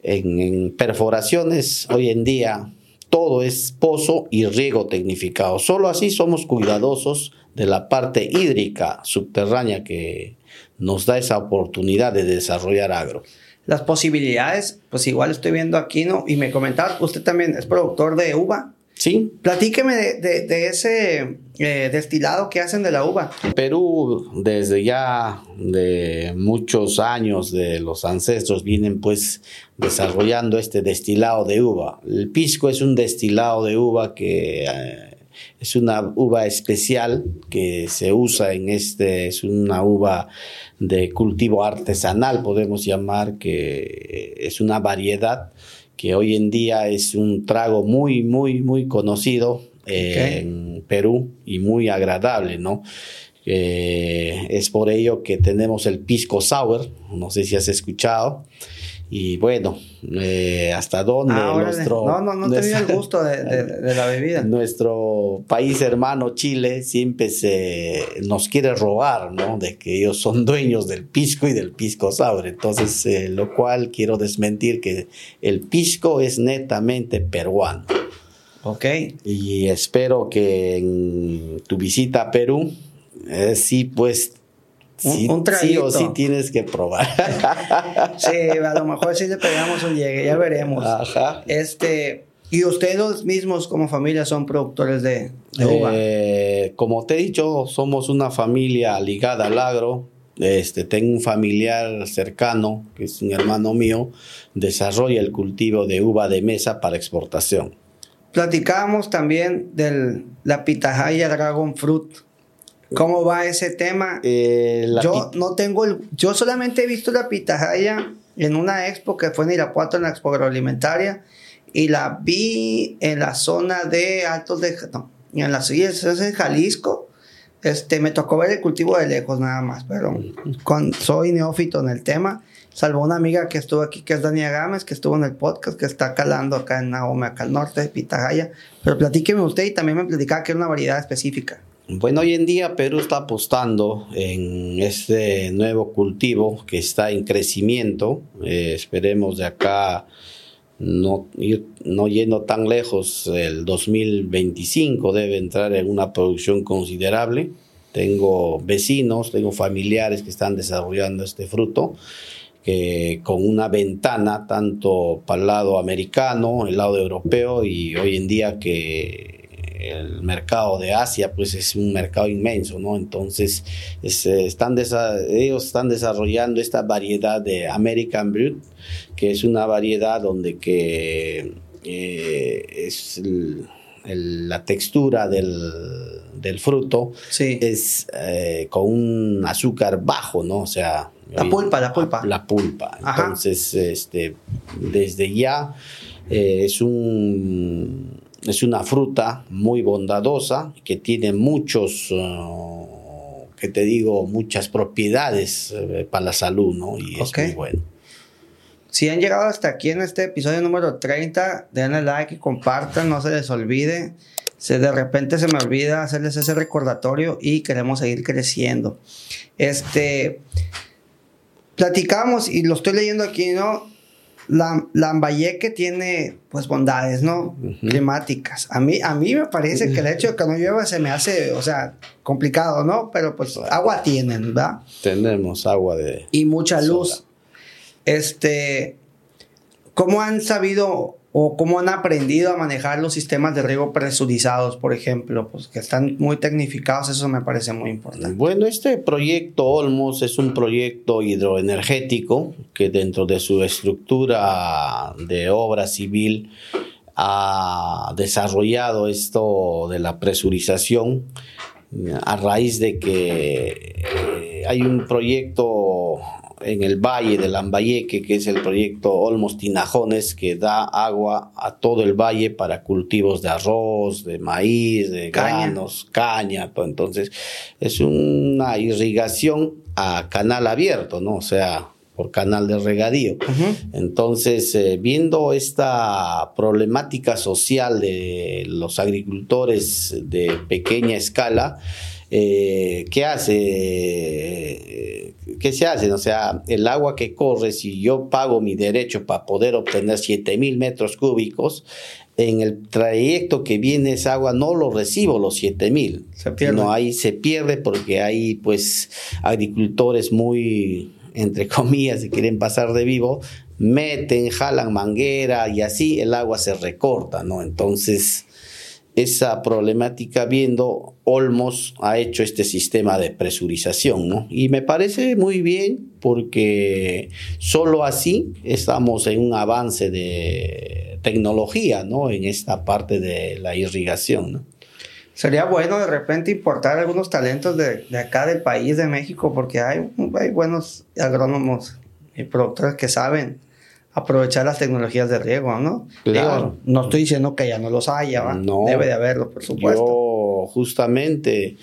en, perforaciones hoy en día todo es pozo y riego tecnificado. Solo así somos cuidadosos de la parte hídrica subterránea que nos da esa oportunidad de desarrollar agro. Las posibilidades, pues igual estoy viendo aquí, ¿no? Y me comentaba, usted también es productor de uva. Sí. Platíqueme de, ese eh, destilado que hacen de la uva. Perú, desde ya de muchos años de los ancestros, vienen pues desarrollando este destilado de uva. El pisco es un destilado de uva que eh, es una uva especial que se usa en este, es una uva de cultivo artesanal, podemos llamar, que es una variedad que hoy en día es un trago muy, muy, muy conocido en Perú y muy agradable, ¿no? Eh, es por ello que tenemos el pisco sour, no sé si has escuchado, y bueno, eh, hasta dónde ah, nuestro... No, no, no tenía el gusto de, la bebida. Nuestro país hermano Chile siempre se nos quiere robar, ¿no? De que ellos son dueños del pisco y del pisco sour. Entonces, eh, lo cual quiero desmentir que el pisco es netamente peruano. Ok. Y espero que en tu visita a Perú, eh, sí, pues Sí, un, sí o sí tienes que probar. sí, a lo mejor sí le pegamos un llegue, ya veremos. Ajá. Este, ¿y ustedes mismos como familia son productores de, uva? Eh, como te he dicho, somos una familia ligada al agro. Este, tengo un familiar cercano, que es un hermano mío, desarrolla el cultivo de uva de mesa para exportación. Platicábamos también de la pitahaya Dragon Fruit ¿Cómo va ese tema? Eh, yo no tengo el, yo solamente he visto la pitahaya en una expo que fue en Irapuato en la expo agroalimentaria y la vi en la zona de Altos de no, en la es en Jalisco. Este, me tocó ver el cultivo de lejos nada más, pero con, soy neófito en el tema, salvo una amiga que estuvo aquí, que es Dania Gámez, que estuvo en el podcast, que está calando acá en Naome, acá al norte de Pitahaya. Pero platíqueme usted y también me platicaba que era una variedad específica. Bueno, hoy en día Perú está apostando en este nuevo cultivo que está en crecimiento. Eh, esperemos de acá no, no yendo tan lejos, el 2025 debe entrar en una producción considerable. Tengo vecinos, tengo familiares que están desarrollando este fruto. Que con una ventana tanto para el lado americano, el lado europeo y hoy en día que el mercado de Asia pues es un mercado inmenso, ¿no? Entonces están ellos están desarrollando esta variedad de American Brut, que es una variedad donde que eh, es la textura del, fruto es eh, con un azúcar bajo, ¿no? O sea... La pulpa, la pulpa. La pulpa. Entonces, este, desde ya eh, es un es una fruta muy bondadosa que tiene muchos, eh, que te digo, muchas propiedades eh, para la salud, ¿no? Y es muy bueno. Si han llegado hasta aquí en este episodio número 30, denle like y compartan, no se les olvide. Si de repente se me olvida hacerles ese recordatorio y queremos seguir creciendo. Este, platicamos y lo estoy leyendo aquí, ¿no? la, Lambayeque tiene pues bondades, ¿no? Climáticas. A mí, a mí me parece que el hecho de que no llueva se me hace, o sea, complicado, ¿no? Pero pues agua tienen, ¿verdad? Tenemos agua de... Y mucha luz. Este, ¿cómo han sabido o cómo han aprendido a manejar los sistemas de riego presurizados, por ejemplo, pues que están muy tecnificados, eso me parece muy importante. Bueno, este proyecto Olmos es un proyecto hidroenergético que dentro de su estructura de obra civil ha desarrollado esto de la presurización a raíz de que eh, hay un proyecto en el valle de Lambayeque, que es el proyecto Olmos Tinajones, que da agua a todo el valle para cultivos de arroz, de maíz, de granos, caña. Entonces, es una irrigación a canal abierto, ¿no? O sea, por canal de regadío. Entonces, eh, viendo esta problemática social de los agricultores de pequeña escala, eh, ¿qué hace? ¿Qué se hace? O sea, el agua que corre, si yo pago mi derecho para poder obtener 7000 metros cúbicos, en el trayecto que viene esa agua no lo recibo los 7000. Se pierde. No, ahí se pierde porque hay pues agricultores muy entre comillas, si quieren pasar de vivo, meten, jalan manguera y así el agua se recorta, ¿no? Entonces, esa problemática viendo Olmos ha hecho este sistema de presurización, ¿no? Y me parece muy bien porque solo así estamos en un avance de tecnología, ¿no? En esta parte de la irrigación. Sería bueno de repente importar algunos talentos de, de acá del país, de México, porque hay, hay buenos agrónomos y productores que saben aprovechar las tecnologías de riego, ¿no? Claro. no estoy diciendo que ya no los haya, ¿va? No. debe de haberlo, por supuesto. Yo justamente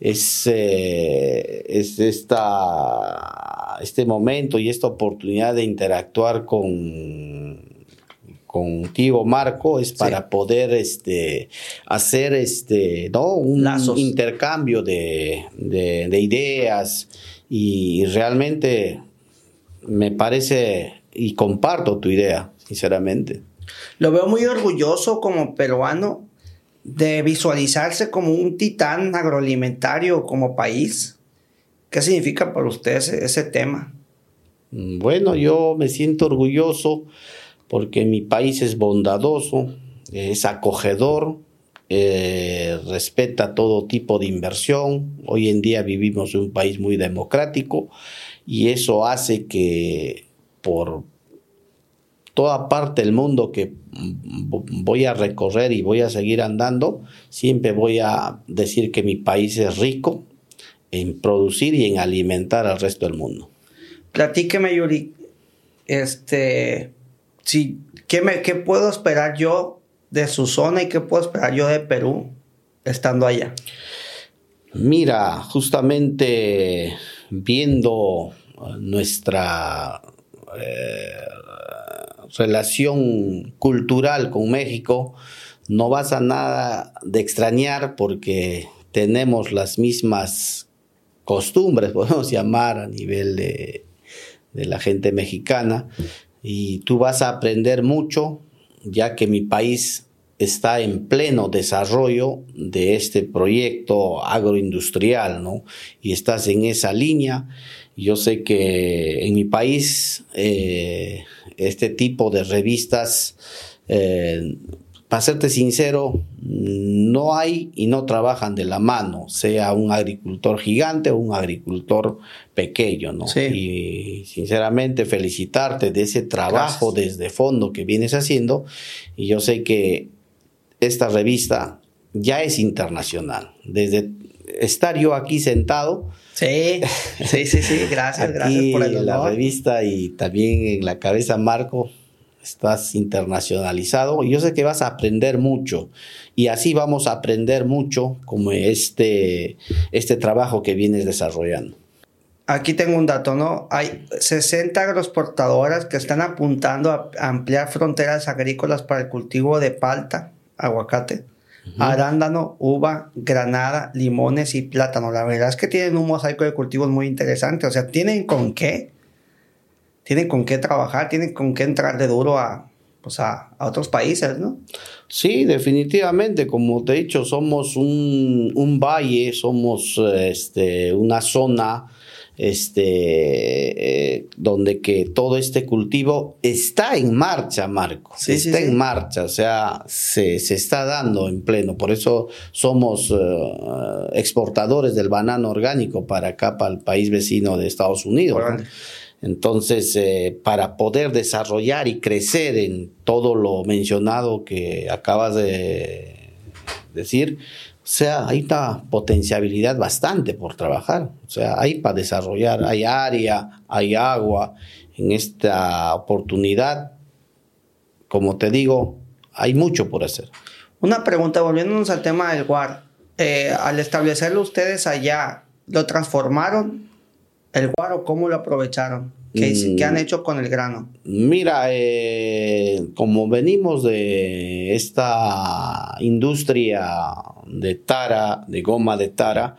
es, eh, es esta, este momento y esta oportunidad de interactuar con contigo Marco es para poder este hacer este no un Lazos. intercambio de, de- de ideas y realmente me parece y comparto tu idea sinceramente Lo veo muy orgulloso como peruano de visualizarse como un titán agroalimentario como país. ¿Qué significa para usted ese, ese tema? Mm, Bueno, yo me siento orgulloso porque mi país es bondadoso, es acogedor, eh, respeta todo tipo de inversión. Hoy en día vivimos en un país muy democrático y eso hace que por toda parte del mundo que voy a recorrer y voy a seguir andando, siempre voy a decir que mi país es rico en producir y en alimentar al resto del mundo. Platíqueme, Yuri, este, si, ¿qué, me, ¿qué puedo esperar yo de su zona y qué puedo esperar yo de Perú estando allá? Mira, justamente viendo nuestra eh, relación cultural con México, no vas a nada de extrañar porque tenemos las mismas costumbres, podemos llamar a nivel de, de la gente mexicana, y tú vas a aprender mucho, ya que mi país está en pleno desarrollo de este proyecto agroindustrial, ¿no? Y estás en esa línea. Yo sé que en mi país eh, este tipo de revistas, eh, para serte sincero, no hay y no trabajan de la mano, sea un agricultor gigante o un agricultor pequeño, ¿no? Sí. Y sinceramente felicitarte de ese trabajo Gracias. desde fondo que vienes haciendo y yo sé que esta revista ya es internacional. Desde estar yo aquí sentado, Sí, sí, sí, sí, gracias, gracias por el en la honor. revista y también en la cabeza Marco, estás internacionalizado y yo sé que vas a aprender mucho y así vamos a aprender mucho como este, este trabajo que vienes desarrollando. Aquí tengo un dato, ¿no? Hay 60 agroexportadoras que están apuntando a ampliar fronteras agrícolas para el cultivo de palta, aguacate, arándano, uva, granada, limones y plátano. La verdad es que tienen un mosaico de cultivos muy interesante. O sea, tienen con qué, tienen con qué trabajar, tienen con qué entrarle duro a, pues a, a otros países, ¿no? Sí, definitivamente, como te he dicho, somos un, un valle, somos este, una zona este, eh, donde que todo este cultivo está en marcha, Marco. Sí, está sí. en marcha, o sea, se, se está dando en pleno. Por eso somos eh, exportadores del banano orgánico para acá, para el país vecino de Estados Unidos. Entonces, eh, para poder desarrollar y crecer en todo lo mencionado que acabas de decir, o sea, hay una potencialidad bastante por trabajar. O sea, hay para desarrollar, hay área, hay agua. En esta oportunidad, como te digo, hay mucho por hacer. Una pregunta, volviéndonos al tema del guar. Eh, al establecerlo ustedes allá, ¿lo transformaron el guar o cómo lo aprovecharon? ¿Qué, Mm. qué han hecho con el grano? Mira, eh, como venimos de esta industria de tara, de goma de tara,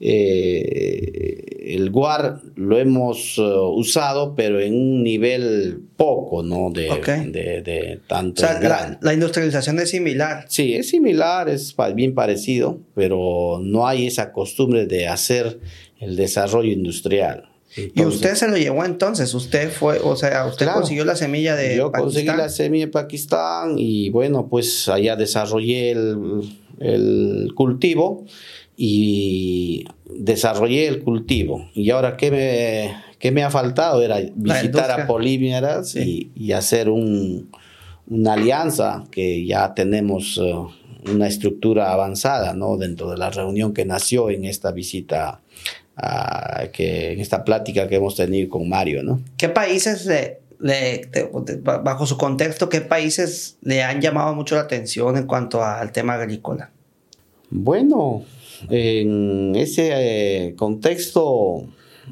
eh, el guar lo hemos eh, usado, pero en un nivel poco, ¿no? De, de, de O tanto sea, grano. la, la industrialización es similar. Sí, es similar, es bien parecido, pero no hay esa costumbre de hacer el desarrollo industrial. Y usted se lo llevó entonces, usted fue, o sea, usted consiguió la semilla de yo conseguí la semilla de Pakistán y bueno, pues allá desarrollé el, el cultivo y desarrollé el cultivo. Y ahora, ¿qué me, qué me ha faltado? Era visitar a Polímeras y, hacer un, una alianza que ya tenemos eh, una estructura avanzada ¿no? dentro de la reunión que nació en esta visita, que, en esta plática que hemos tenido con Mario. ¿no? ¿Qué países bajo su contexto, qué países le han llamado mucho la atención en cuanto al tema agrícola? Bueno, en ese eh, contexto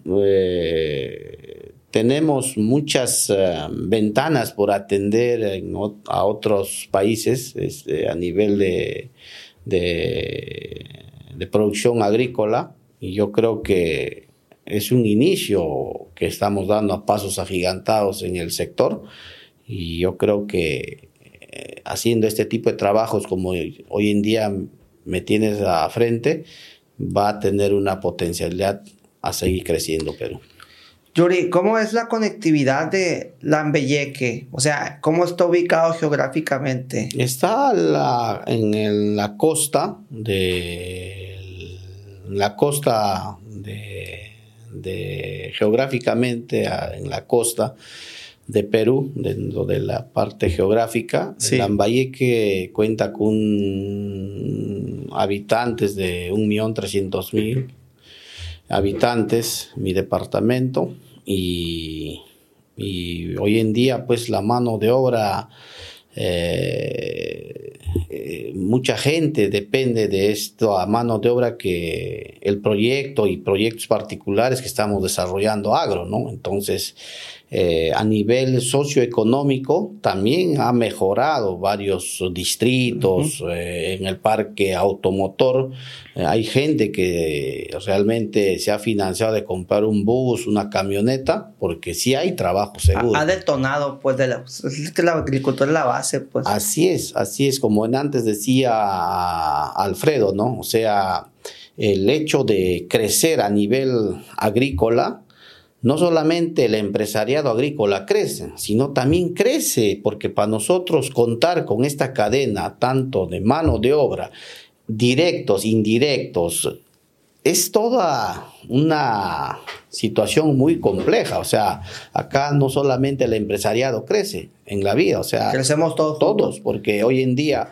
eh, tenemos muchas eh, ventanas por atender a otros países este, a nivel de, de, producción agrícola y yo creo que es un inicio que estamos dando a pasos agigantados en el sector y yo creo que haciendo este tipo de trabajos como hoy en día me tienes a frente, va a tener una potencialidad a seguir creciendo Perú. Yuri, ¿cómo es la conectividad de Lambeyeque? O sea, ¿cómo está ubicado geográficamente? Está en la costa de la costa de, de geográficamente en la costa de Perú, dentro de la parte geográfica. Sí. Lambayeque cuenta con habitantes de 1.300.000 habitantes, mi departamento, y, hoy en día pues la mano de obra, eh, eh, mucha gente depende de esto a mano de obra que el proyecto y proyectos particulares que estamos desarrollando agro, ¿no? Entonces, eh, a nivel socioeconómico también ha mejorado varios distritos eh, en el parque automotor. Eh, hay gente que realmente se ha financiado de comprar un bus, una camioneta, porque sí hay trabajo seguro. Ha, detonado, pues, de la, agricultura es la base, pues. Así es, así es, como antes decía Alfredo, ¿no? O sea, el hecho de crecer a nivel agrícola, no solamente el empresariado agrícola crece, sino también crece porque para nosotros contar con esta cadena tanto de mano de obra, directos, indirectos, es toda una situación muy compleja. O sea, acá no solamente el empresariado crece en la vida, o sea, crecemos todos. Todos, porque hoy en día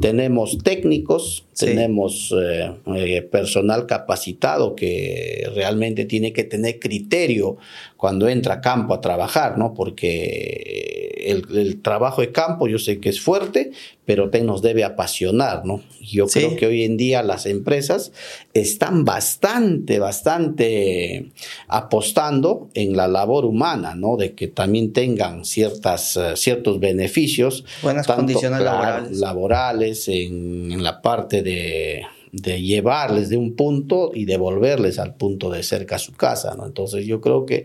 tenemos técnicos, tenemos eh, eh, personal capacitado que realmente tiene que tener criterio cuando entra a campo a trabajar, ¿no? Porque el, trabajo de campo yo sé que es fuerte, pero te nos debe apasionar, ¿no? Yo creo que hoy en día las empresas están bastante, bastante apostando en la labor humana, ¿no? De que también tengan ciertas, eh, ciertos beneficios. Buenas condiciones laborales. Laborales en, en la parte de de llevarles de un punto y devolverles al punto de cerca a su casa. ¿no? Entonces yo creo que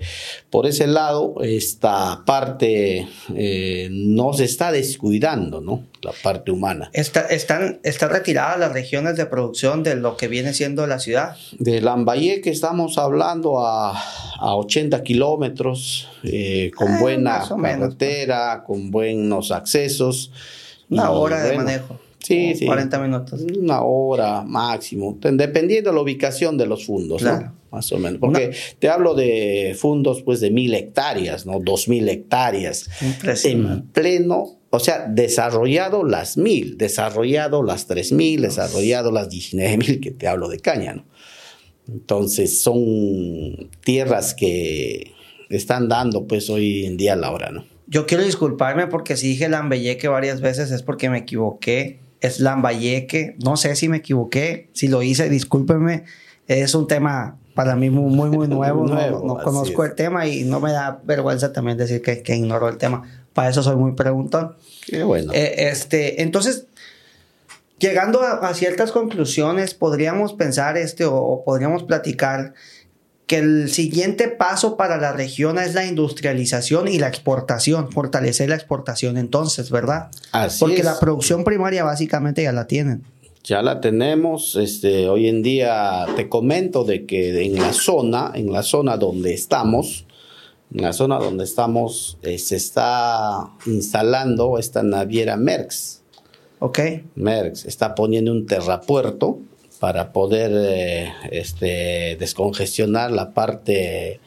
por ese lado esta parte eh, no se está descuidando, ¿no? la parte humana. Está, están, ¿Está retirada las regiones de producción de lo que viene siendo la ciudad? De Lambayeque estamos hablando a, a 80 kilómetros, eh, con ah, buena carretera, con buenos accesos. Una hora de manejo. Sí, sí. 40 minutos. Una hora máximo, dependiendo de la ubicación de los fundos, ¿no? Más o menos. Porque te hablo de fundos pues de mil hectáreas, ¿no? Dos mil hectáreas. En pleno, o sea, desarrollado las mil, desarrollado las tres mil, desarrollado las diecinueve mil, que te hablo de caña, ¿no? Entonces son tierras que están dando pues hoy en día la hora, ¿no? Yo quiero disculparme porque si dije Lambeyeque varias veces es porque me equivoqué es Lambayeque. No sé si me equivoqué, si lo hice, discúlpeme. Es un tema para mí muy, muy, nuevo. no, conozco el tema y no me da vergüenza también decir que, que ignoro el tema. Para eso soy muy preguntón. Qué bueno. Eh, este, entonces, llegando a, ciertas conclusiones, podríamos pensar este o podríamos platicar que el siguiente paso para la región es la industrialización y la exportación, fortalecer la exportación entonces, ¿verdad? Así Porque la producción primaria básicamente ya la tienen. Ya la tenemos. Este, hoy en día te comento de que en la zona, en la zona donde estamos, en la zona donde estamos, eh, se está instalando esta naviera Merckx. Ok. Merckx está poniendo un terrapuerto para poder eh, este, descongestionar la parte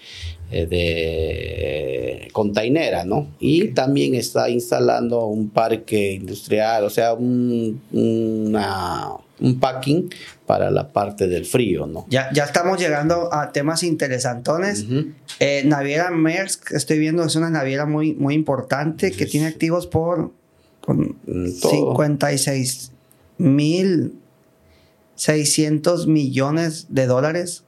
eh, de containera, ¿no? Y también está instalando un parque industrial, o sea, un, un packing para la parte del frío, ¿no? Ya, ya estamos llegando a temas interesantones. Eh, naviera Maersk, estoy viendo, es una naviera muy, muy importante que tiene activos por 56 mil 600 millones de dólares.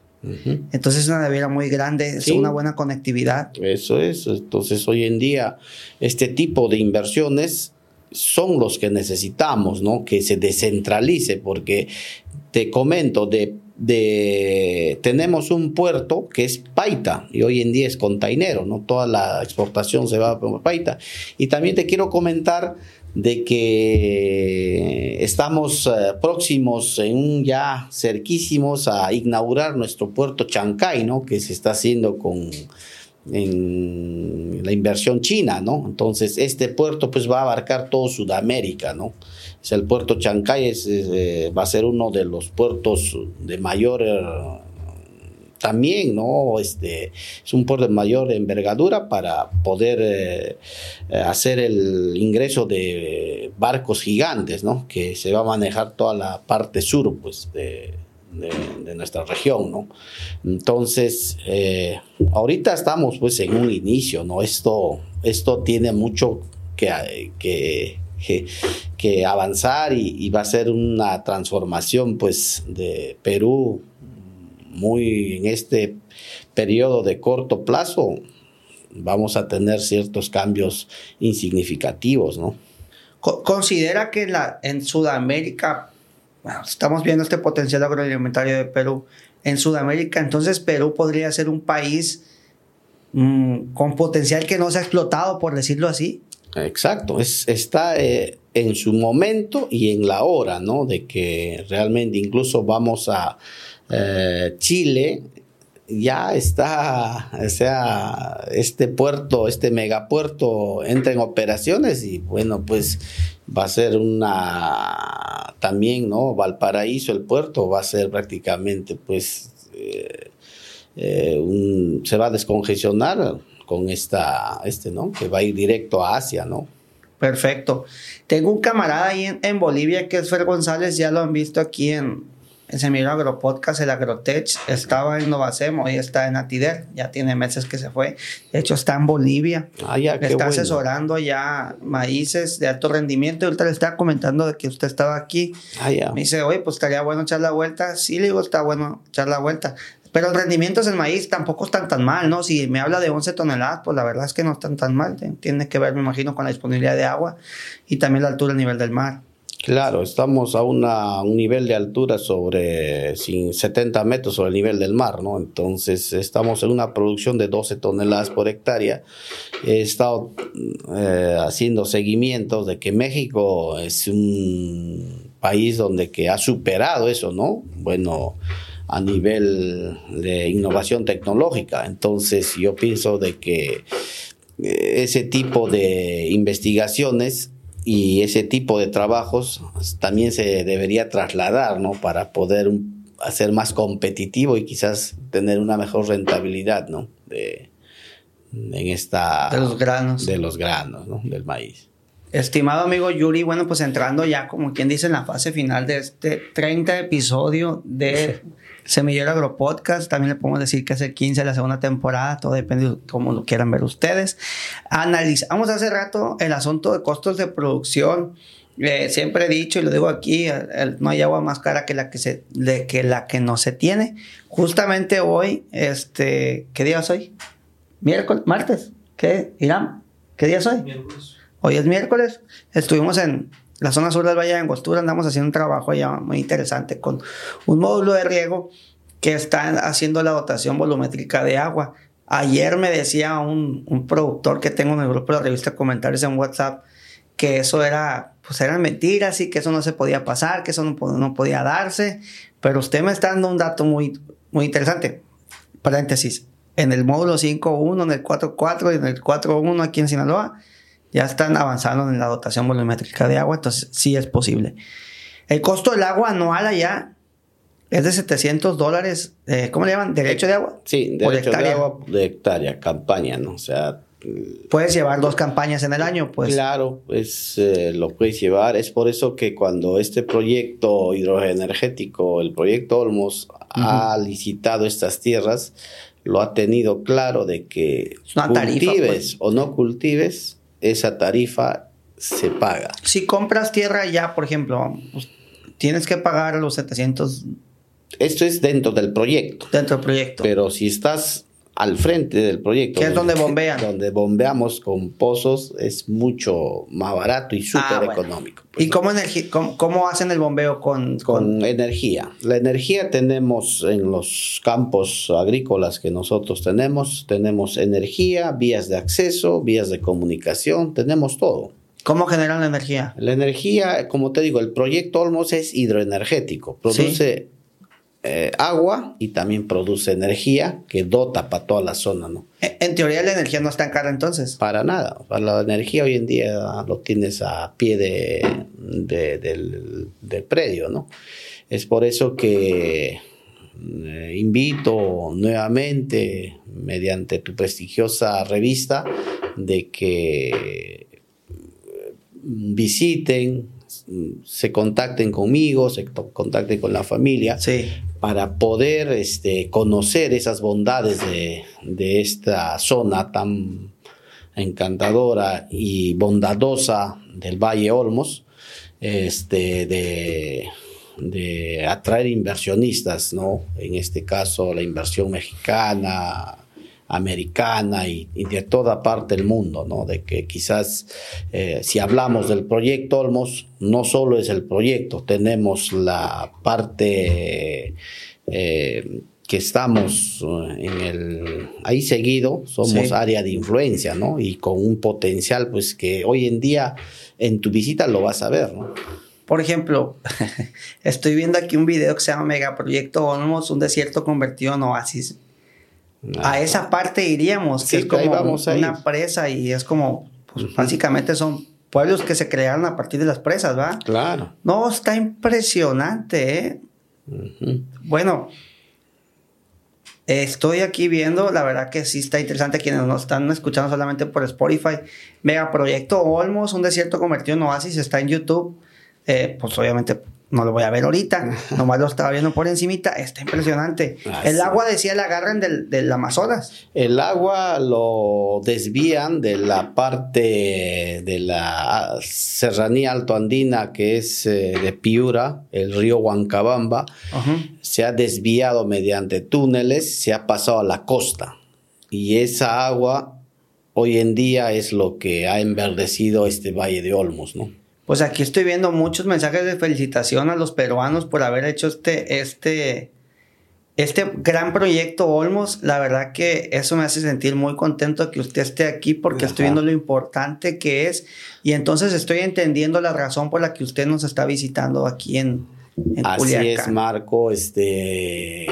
Entonces es una naviera muy grande, es una buena conectividad. Eso es. Entonces hoy en día este tipo de inversiones son los que necesitamos, ¿no? Que se descentralice, porque te comento, de, de, tenemos un puerto que es Paita y hoy en día es containero, ¿no? Toda la exportación se va por Paita. Y también te quiero comentar de que estamos eh, próximos, en ya cerquísimos a inaugurar nuestro puerto Chancay, ¿no? Que se está haciendo con en la inversión china, ¿no? Entonces, este puerto pues va a abarcar todo Sudamérica, ¿no? Es el puerto Chancay es, eh, va a ser uno de los puertos de mayor eh, también, ¿no? Este, es un puerto de mayor envergadura para poder eh, hacer el ingreso de barcos gigantes, ¿no? Que se va a manejar toda la parte sur, pues, de, de, nuestra región, ¿no? Entonces, eh, ahorita estamos, pues, en un inicio, ¿no? Esto, esto tiene mucho que, que, que, avanzar y, y va a ser una transformación, pues, de Perú muy en este periodo de corto plazo vamos a tener ciertos cambios insignificativos, ¿no? Considera que la, en Sudamérica, estamos viendo este potencial agroalimentario de Perú, en Sudamérica, entonces Perú podría ser un país mm, con potencial que no se ha explotado, por decirlo así. Exacto, es, está eh, en su momento y en la hora, ¿no? De que realmente incluso vamos a, eh, Chile ya está, o sea, este puerto, este megapuerto entra en operaciones y bueno, pues va a ser una, también, ¿no? Valparaíso, el puerto, va a ser prácticamente, pues, eh, eh, se va a descongestionar con esta, este, ¿no? Que va a ir directo a Asia, ¿no? Perfecto. Tengo un camarada ahí en, en Bolivia que es Fer González, ya lo han visto aquí en Semillero Agropodcast, el Agrotech, estaba en Novacemo hoy está en Atider, ya tiene meses que se fue. De hecho, está en Bolivia. Ah, ya, está asesorando ya maíces de alto rendimiento. Y ahorita le estaba comentando de que usted estaba aquí. Ah, ya. Me dice, oye, pues estaría bueno echar la vuelta. Sí, le digo, está bueno echar la vuelta. Pero los rendimientos en maíz tampoco están tan mal, ¿no? Si me habla de 11 toneladas, pues la verdad es que no están tan mal. Tiene que ver, me imagino, con la disponibilidad de agua y también la altura del nivel del mar. Claro, estamos a, una, un nivel de altura sobre 70 metros sobre el nivel del mar, ¿no? Entonces estamos en una producción de 12 toneladas por hectárea. He estado eh, haciendo seguimientos de que México es un país donde que ha superado eso, ¿no? Bueno, a nivel de innovación tecnológica. Entonces yo pienso de que eh, ese tipo de investigaciones y ese tipo de trabajos también se debería trasladar, ¿no? Para poder hacer más competitivo y quizás tener una mejor rentabilidad, ¿no? De, en esta... De los granos. De los granos, ¿no? Del maíz. Estimado amigo Yuri, bueno, pues entrando ya, como quien dice, en la fase final de este 30 episodio de Semillero Agro Podcast. También le podemos decir que es el 15 de la segunda temporada. Todo depende de cómo lo quieran ver ustedes. Analizamos hace rato el asunto de costos de producción. Eh, siempre he dicho y lo digo aquí, no hay agua más cara que la que, se, que la que no se tiene. Justamente hoy, este, ¿qué día es hoy? Miércoles, martes. ¿Qué, Irán? ¿Qué día es hoy? Miércoles. Hoy es miércoles. Estuvimos en la zona sur del Valle de Angostura andamos haciendo un trabajo allá muy interesante con un módulo de riego que está haciendo la dotación volumétrica de agua. Ayer me decía un, un productor que tengo en el grupo de la revista Comentarios en WhatsApp que eso era, pues eran mentiras y que eso no se podía pasar, que eso no, no podía darse. Pero usted me está dando un dato muy, muy interesante. Paréntesis. En el módulo 5.1, en el 4.4 y en el 4.1 aquí en Sinaloa, ya están avanzando en la dotación volumétrica de agua, entonces sí es posible. El costo del agua anual allá es de 700 dólares, eh, ¿cómo le llaman? ¿Derecho de agua? Sí, derecho de agua de hectárea, campaña, ¿no? O sea... Puedes llevar dos campañas en el año, pues. Claro, pues lo puedes llevar. Es por eso que cuando este proyecto hidroenergético, el proyecto Olmos, ha licitado estas tierras, lo ha tenido claro de que cultives pues. o no cultives, esa tarifa se paga. Si compras tierra ya, por ejemplo, pues, tienes que pagar los 700 esto es dentro del proyecto. Dentro del proyecto. Pero si estás al frente del proyecto. ¿Qué es donde bombean? Donde bombeamos con pozos es mucho más barato y súper ah, económico. ¿Y cómo, cómo, hacen el bombeo con, con, energía? La energía tenemos en los campos agrícolas que nosotros tenemos. Tenemos energía, vías de acceso, vías de comunicación, tenemos todo. ¿Cómo generan la energía? La energía, como te digo, el proyecto Olmos es hidroenergético. Produce eh, agua y también produce energía que dota para toda la zona, ¿no? En, teoría la energía no está tan cara entonces. Para nada. Para la energía hoy en día lo tienes a pie de, del, predio, ¿no? Es por eso que eh, invito nuevamente, mediante tu prestigiosa revista, de que visiten, se contacten conmigo, se contacten con la familia, sí para poder este, conocer esas bondades de, esta zona tan encantadora y bondadosa del Valle Olmos, este, de, de atraer inversionistas, ¿no? En este caso, la inversión mexicana, americana y, de toda parte del mundo, ¿no? De que quizás eh, si hablamos del proyecto Olmos, no solo es el proyecto, tenemos la parte eh, que estamos eh, en el ahí seguido, somos área de influencia, ¿no? Y con un potencial, pues que hoy en día en tu visita lo vas a ver, ¿no? Por ejemplo, estoy viendo aquí un video que se llama Megaproyecto Olmos, un desierto convertido en oasis a esa parte iríamos, que es como una presa y es como, pues, básicamente son pueblos que se crearon a partir de las presas, ¿va? Claro. No, está impresionante, ¿eh? Bueno, estoy aquí viendo, la verdad que sí está interesante quienes nos están escuchando solamente por Spotify. Megaproyecto Olmos, un desierto convertido en oasis, está en YouTube. Eh, pues obviamente no lo voy a ver ahorita, nomás lo estaba viendo por encimita, está impresionante. Ah, el agua decía la agarran del, Amazonas. El agua lo desvían de la parte de la serranía altoandina que es eh, de Piura, el río Huancabamba, se ha desviado mediante túneles, se ha pasado a la costa y esa agua hoy en día es lo que ha enverdecido este valle de Olmos, ¿no? Pues aquí estoy viendo muchos mensajes de felicitación a los peruanos por haber hecho este, este, este gran proyecto Olmos. La verdad que eso me hace sentir muy contento que usted esté aquí porque estoy viendo lo importante que es y entonces estoy entendiendo la razón por la que usted nos está visitando aquí en, en Así es, Marco. Este,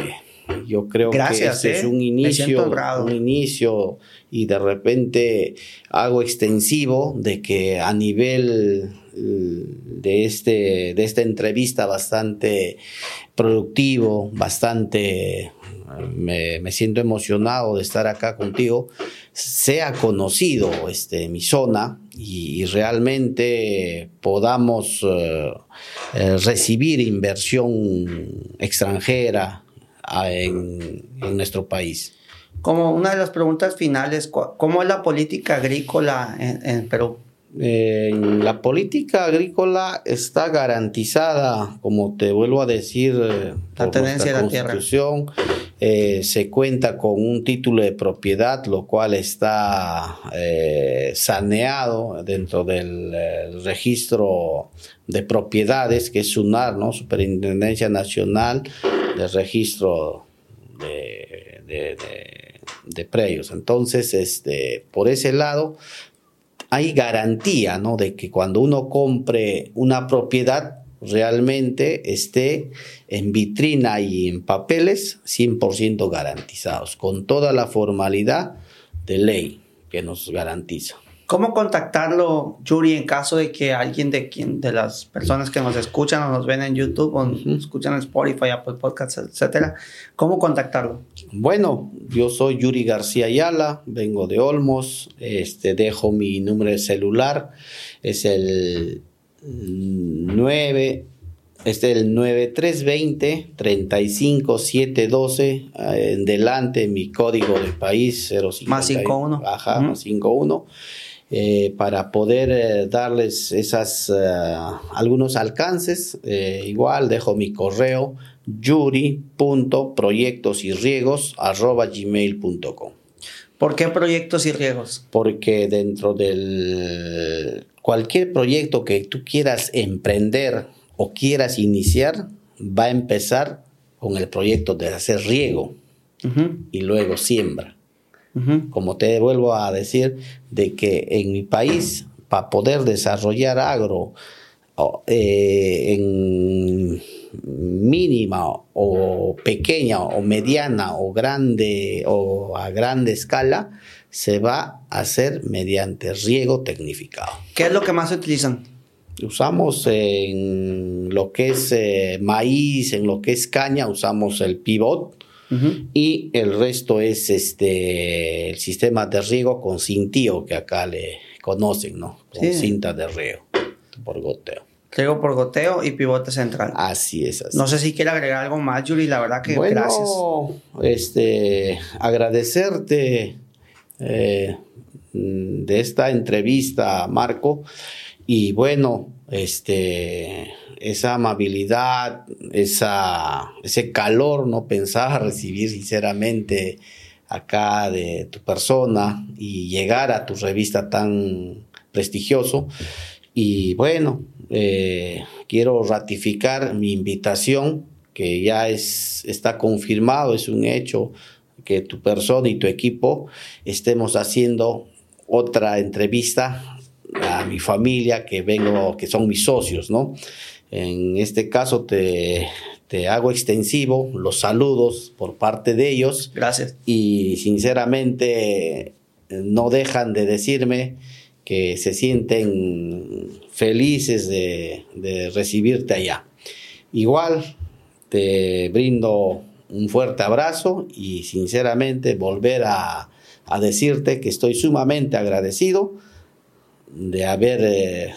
yo creo que este es ¿eh? un inicio, un inicio y de repente algo extensivo de que a nivel de, este, de esta entrevista bastante productivo, bastante, me, siento emocionado de estar acá contigo, sea conocido este, mi zona y, realmente podamos eh, eh, recibir inversión extranjera ah, en, nuestro país. Como una de las preguntas finales, ¿cómo es la política agrícola en Perú? En la política agrícola está garantizada, como te vuelvo a decir, eh, la tenencia de la constitución. Eh, se cuenta con un título de propiedad, lo cual está eh, saneado dentro del registro de propiedades, que es SUNAR, ¿no? Superintendencia Nacional de Registro de, de, de, de Predios. Entonces, este, por ese lado, hay garantía, ¿no? De que cuando uno compre una propiedad, realmente esté en vitrina y en papeles 100% garantizados, con toda la formalidad de ley que nos garantiza. ¿Cómo contactarlo, Yuri, en caso de que alguien de quien de las personas que nos escuchan o nos ven en YouTube o nos escuchan en Spotify, Apple Podcasts, etcétera, cómo contactarlo? Bueno, yo soy Yuri García Ayala, vengo de Olmos, este dejo mi número de celular, es el 9 este es el 9320 35712 en delante mi código de país 051 más 51 ajá más 51 eh, para poder eh, darles esas eh, algunos alcances igual dejo mi correo yuri.proyectosyriegos@gmail.com ¿Por qué proyectos y riegos? Porque dentro del cualquier proyecto que tú quieras emprender o quieras iniciar, va a empezar con el proyecto de hacer riego y luego siembra. Como te vuelvo a decir, de que en mi país, para poder desarrollar agro eh, en mínima o pequeña o mediana o grande o a grande escala, se va a hacer mediante riego tecnificado. ¿Qué es lo que más utilizan? Usamos en lo que es eh, maíz, en lo que es caña, usamos el pivot y el resto es este el sistema de riego con cintío que acá le conocen, ¿no? Con cinta de riego por goteo. Riego por goteo y pivote central. Así es. Así. No sé si quiere agregar algo más, Yuri, la verdad que bueno, gracias. Este, agradecerte eh, de esta entrevista, Marco. Y bueno, este, esa amabilidad, esa, ese calor, no pensaba recibir sinceramente acá de tu persona y llegar a tu revista tan prestigioso. Y bueno, eh, quiero ratificar mi invitación, que ya es, está confirmado, es un hecho que tu persona y tu equipo estemos haciendo otra entrevista a mi familia que vengo, que son mis socios, ¿no? En este caso te, te hago extensivo los saludos por parte de ellos. Gracias. Y sinceramente no dejan de decirme que se sienten felices de, de recibirte allá. Igual te brindo un fuerte abrazo y sinceramente volver a, a decirte que estoy sumamente agradecido de haber eh,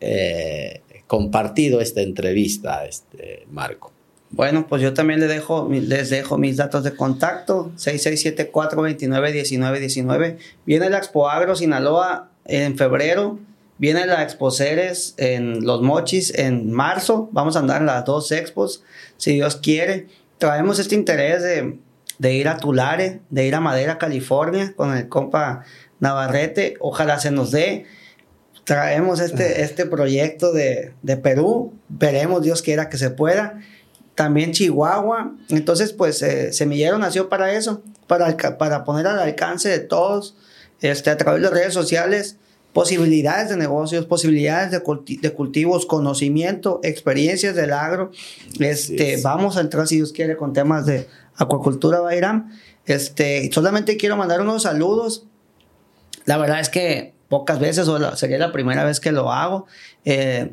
eh, compartido esta entrevista, este Marco. Bueno, pues yo también les dejo, les dejo mis datos de contacto, 6674-291919. Viene la Expo Agro Sinaloa en febrero, viene la Expo Ceres en Los Mochis en marzo, vamos a andar las dos expos, si Dios quiere. Traemos este interés de, de ir a Tulare, de ir a Madera, California, con el compa Navarrete, ojalá se nos dé traemos este, este proyecto de, de, Perú, veremos, Dios quiera que se pueda. También Chihuahua, entonces pues eh, Semillero nació para eso, para, para poner al alcance de todos, este, a través de redes sociales, posibilidades de negocios, posibilidades de, de cultivos, conocimiento, experiencias del agro. Este, Vamos a entrar, si Dios quiere, con temas de acuacultura, Bayram. Este, solamente quiero mandar unos saludos. La verdad es que pocas veces o sería la primera vez que lo hago. Eh,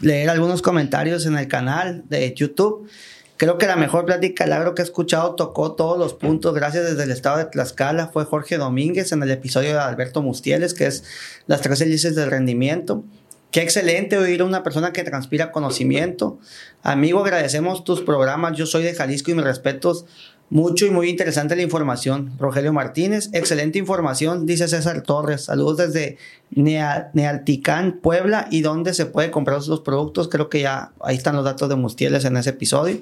leer algunos comentarios en el canal de YouTube. Creo que la mejor plática del agro que he escuchado tocó todos los puntos. Gracias desde el estado de Tlaxcala. Fue Jorge Domínguez en el episodio de Alberto Mustieles, que es las tres hélices del rendimiento. Qué excelente oír a una persona que transpira conocimiento. Amigo, agradecemos tus programas. Yo soy de Jalisco y mis respetos mucho y muy interesante la información. Rogelio Martínez, excelente información, dice César Torres. Saludos desde Nealticán, Puebla, y dónde se puede comprar los productos. Creo que ya ahí están los datos de Mustieles en ese episodio.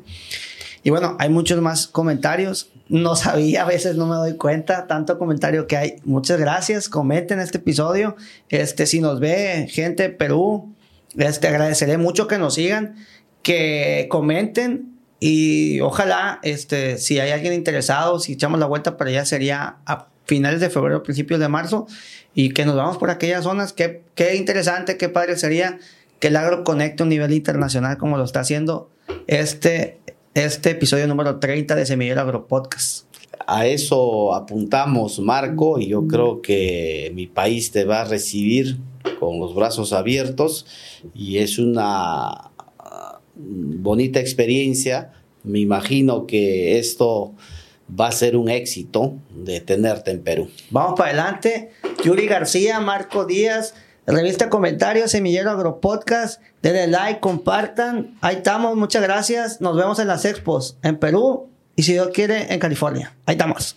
Y bueno, hay muchos más comentarios. No sabía, a veces no me doy cuenta, tanto comentario que hay. Muchas gracias. Comenten este episodio. Este, si nos ve gente de Perú, este, agradeceré mucho que nos sigan, que comenten y ojalá, este, si hay alguien interesado, si echamos la vuelta para allá, sería finales de febrero, principios de marzo, y que nos vamos por aquellas zonas. Qué, qué interesante, qué padre sería que el agro conecte a un nivel internacional como lo está haciendo este, este episodio número 30 de Semillero Agro Podcast. A eso apuntamos, Marco, y yo creo que mi país te va a recibir con los brazos abiertos y es una bonita experiencia. Me imagino que esto va a ser un éxito de tenerte en Perú. Vamos para adelante. Yuri García, Marco Díaz, revista Comentarios, Semillero Agropodcast. Denle like, compartan. Ahí estamos, muchas gracias. Nos vemos en las expos en Perú y si Dios quiere en California. Ahí estamos.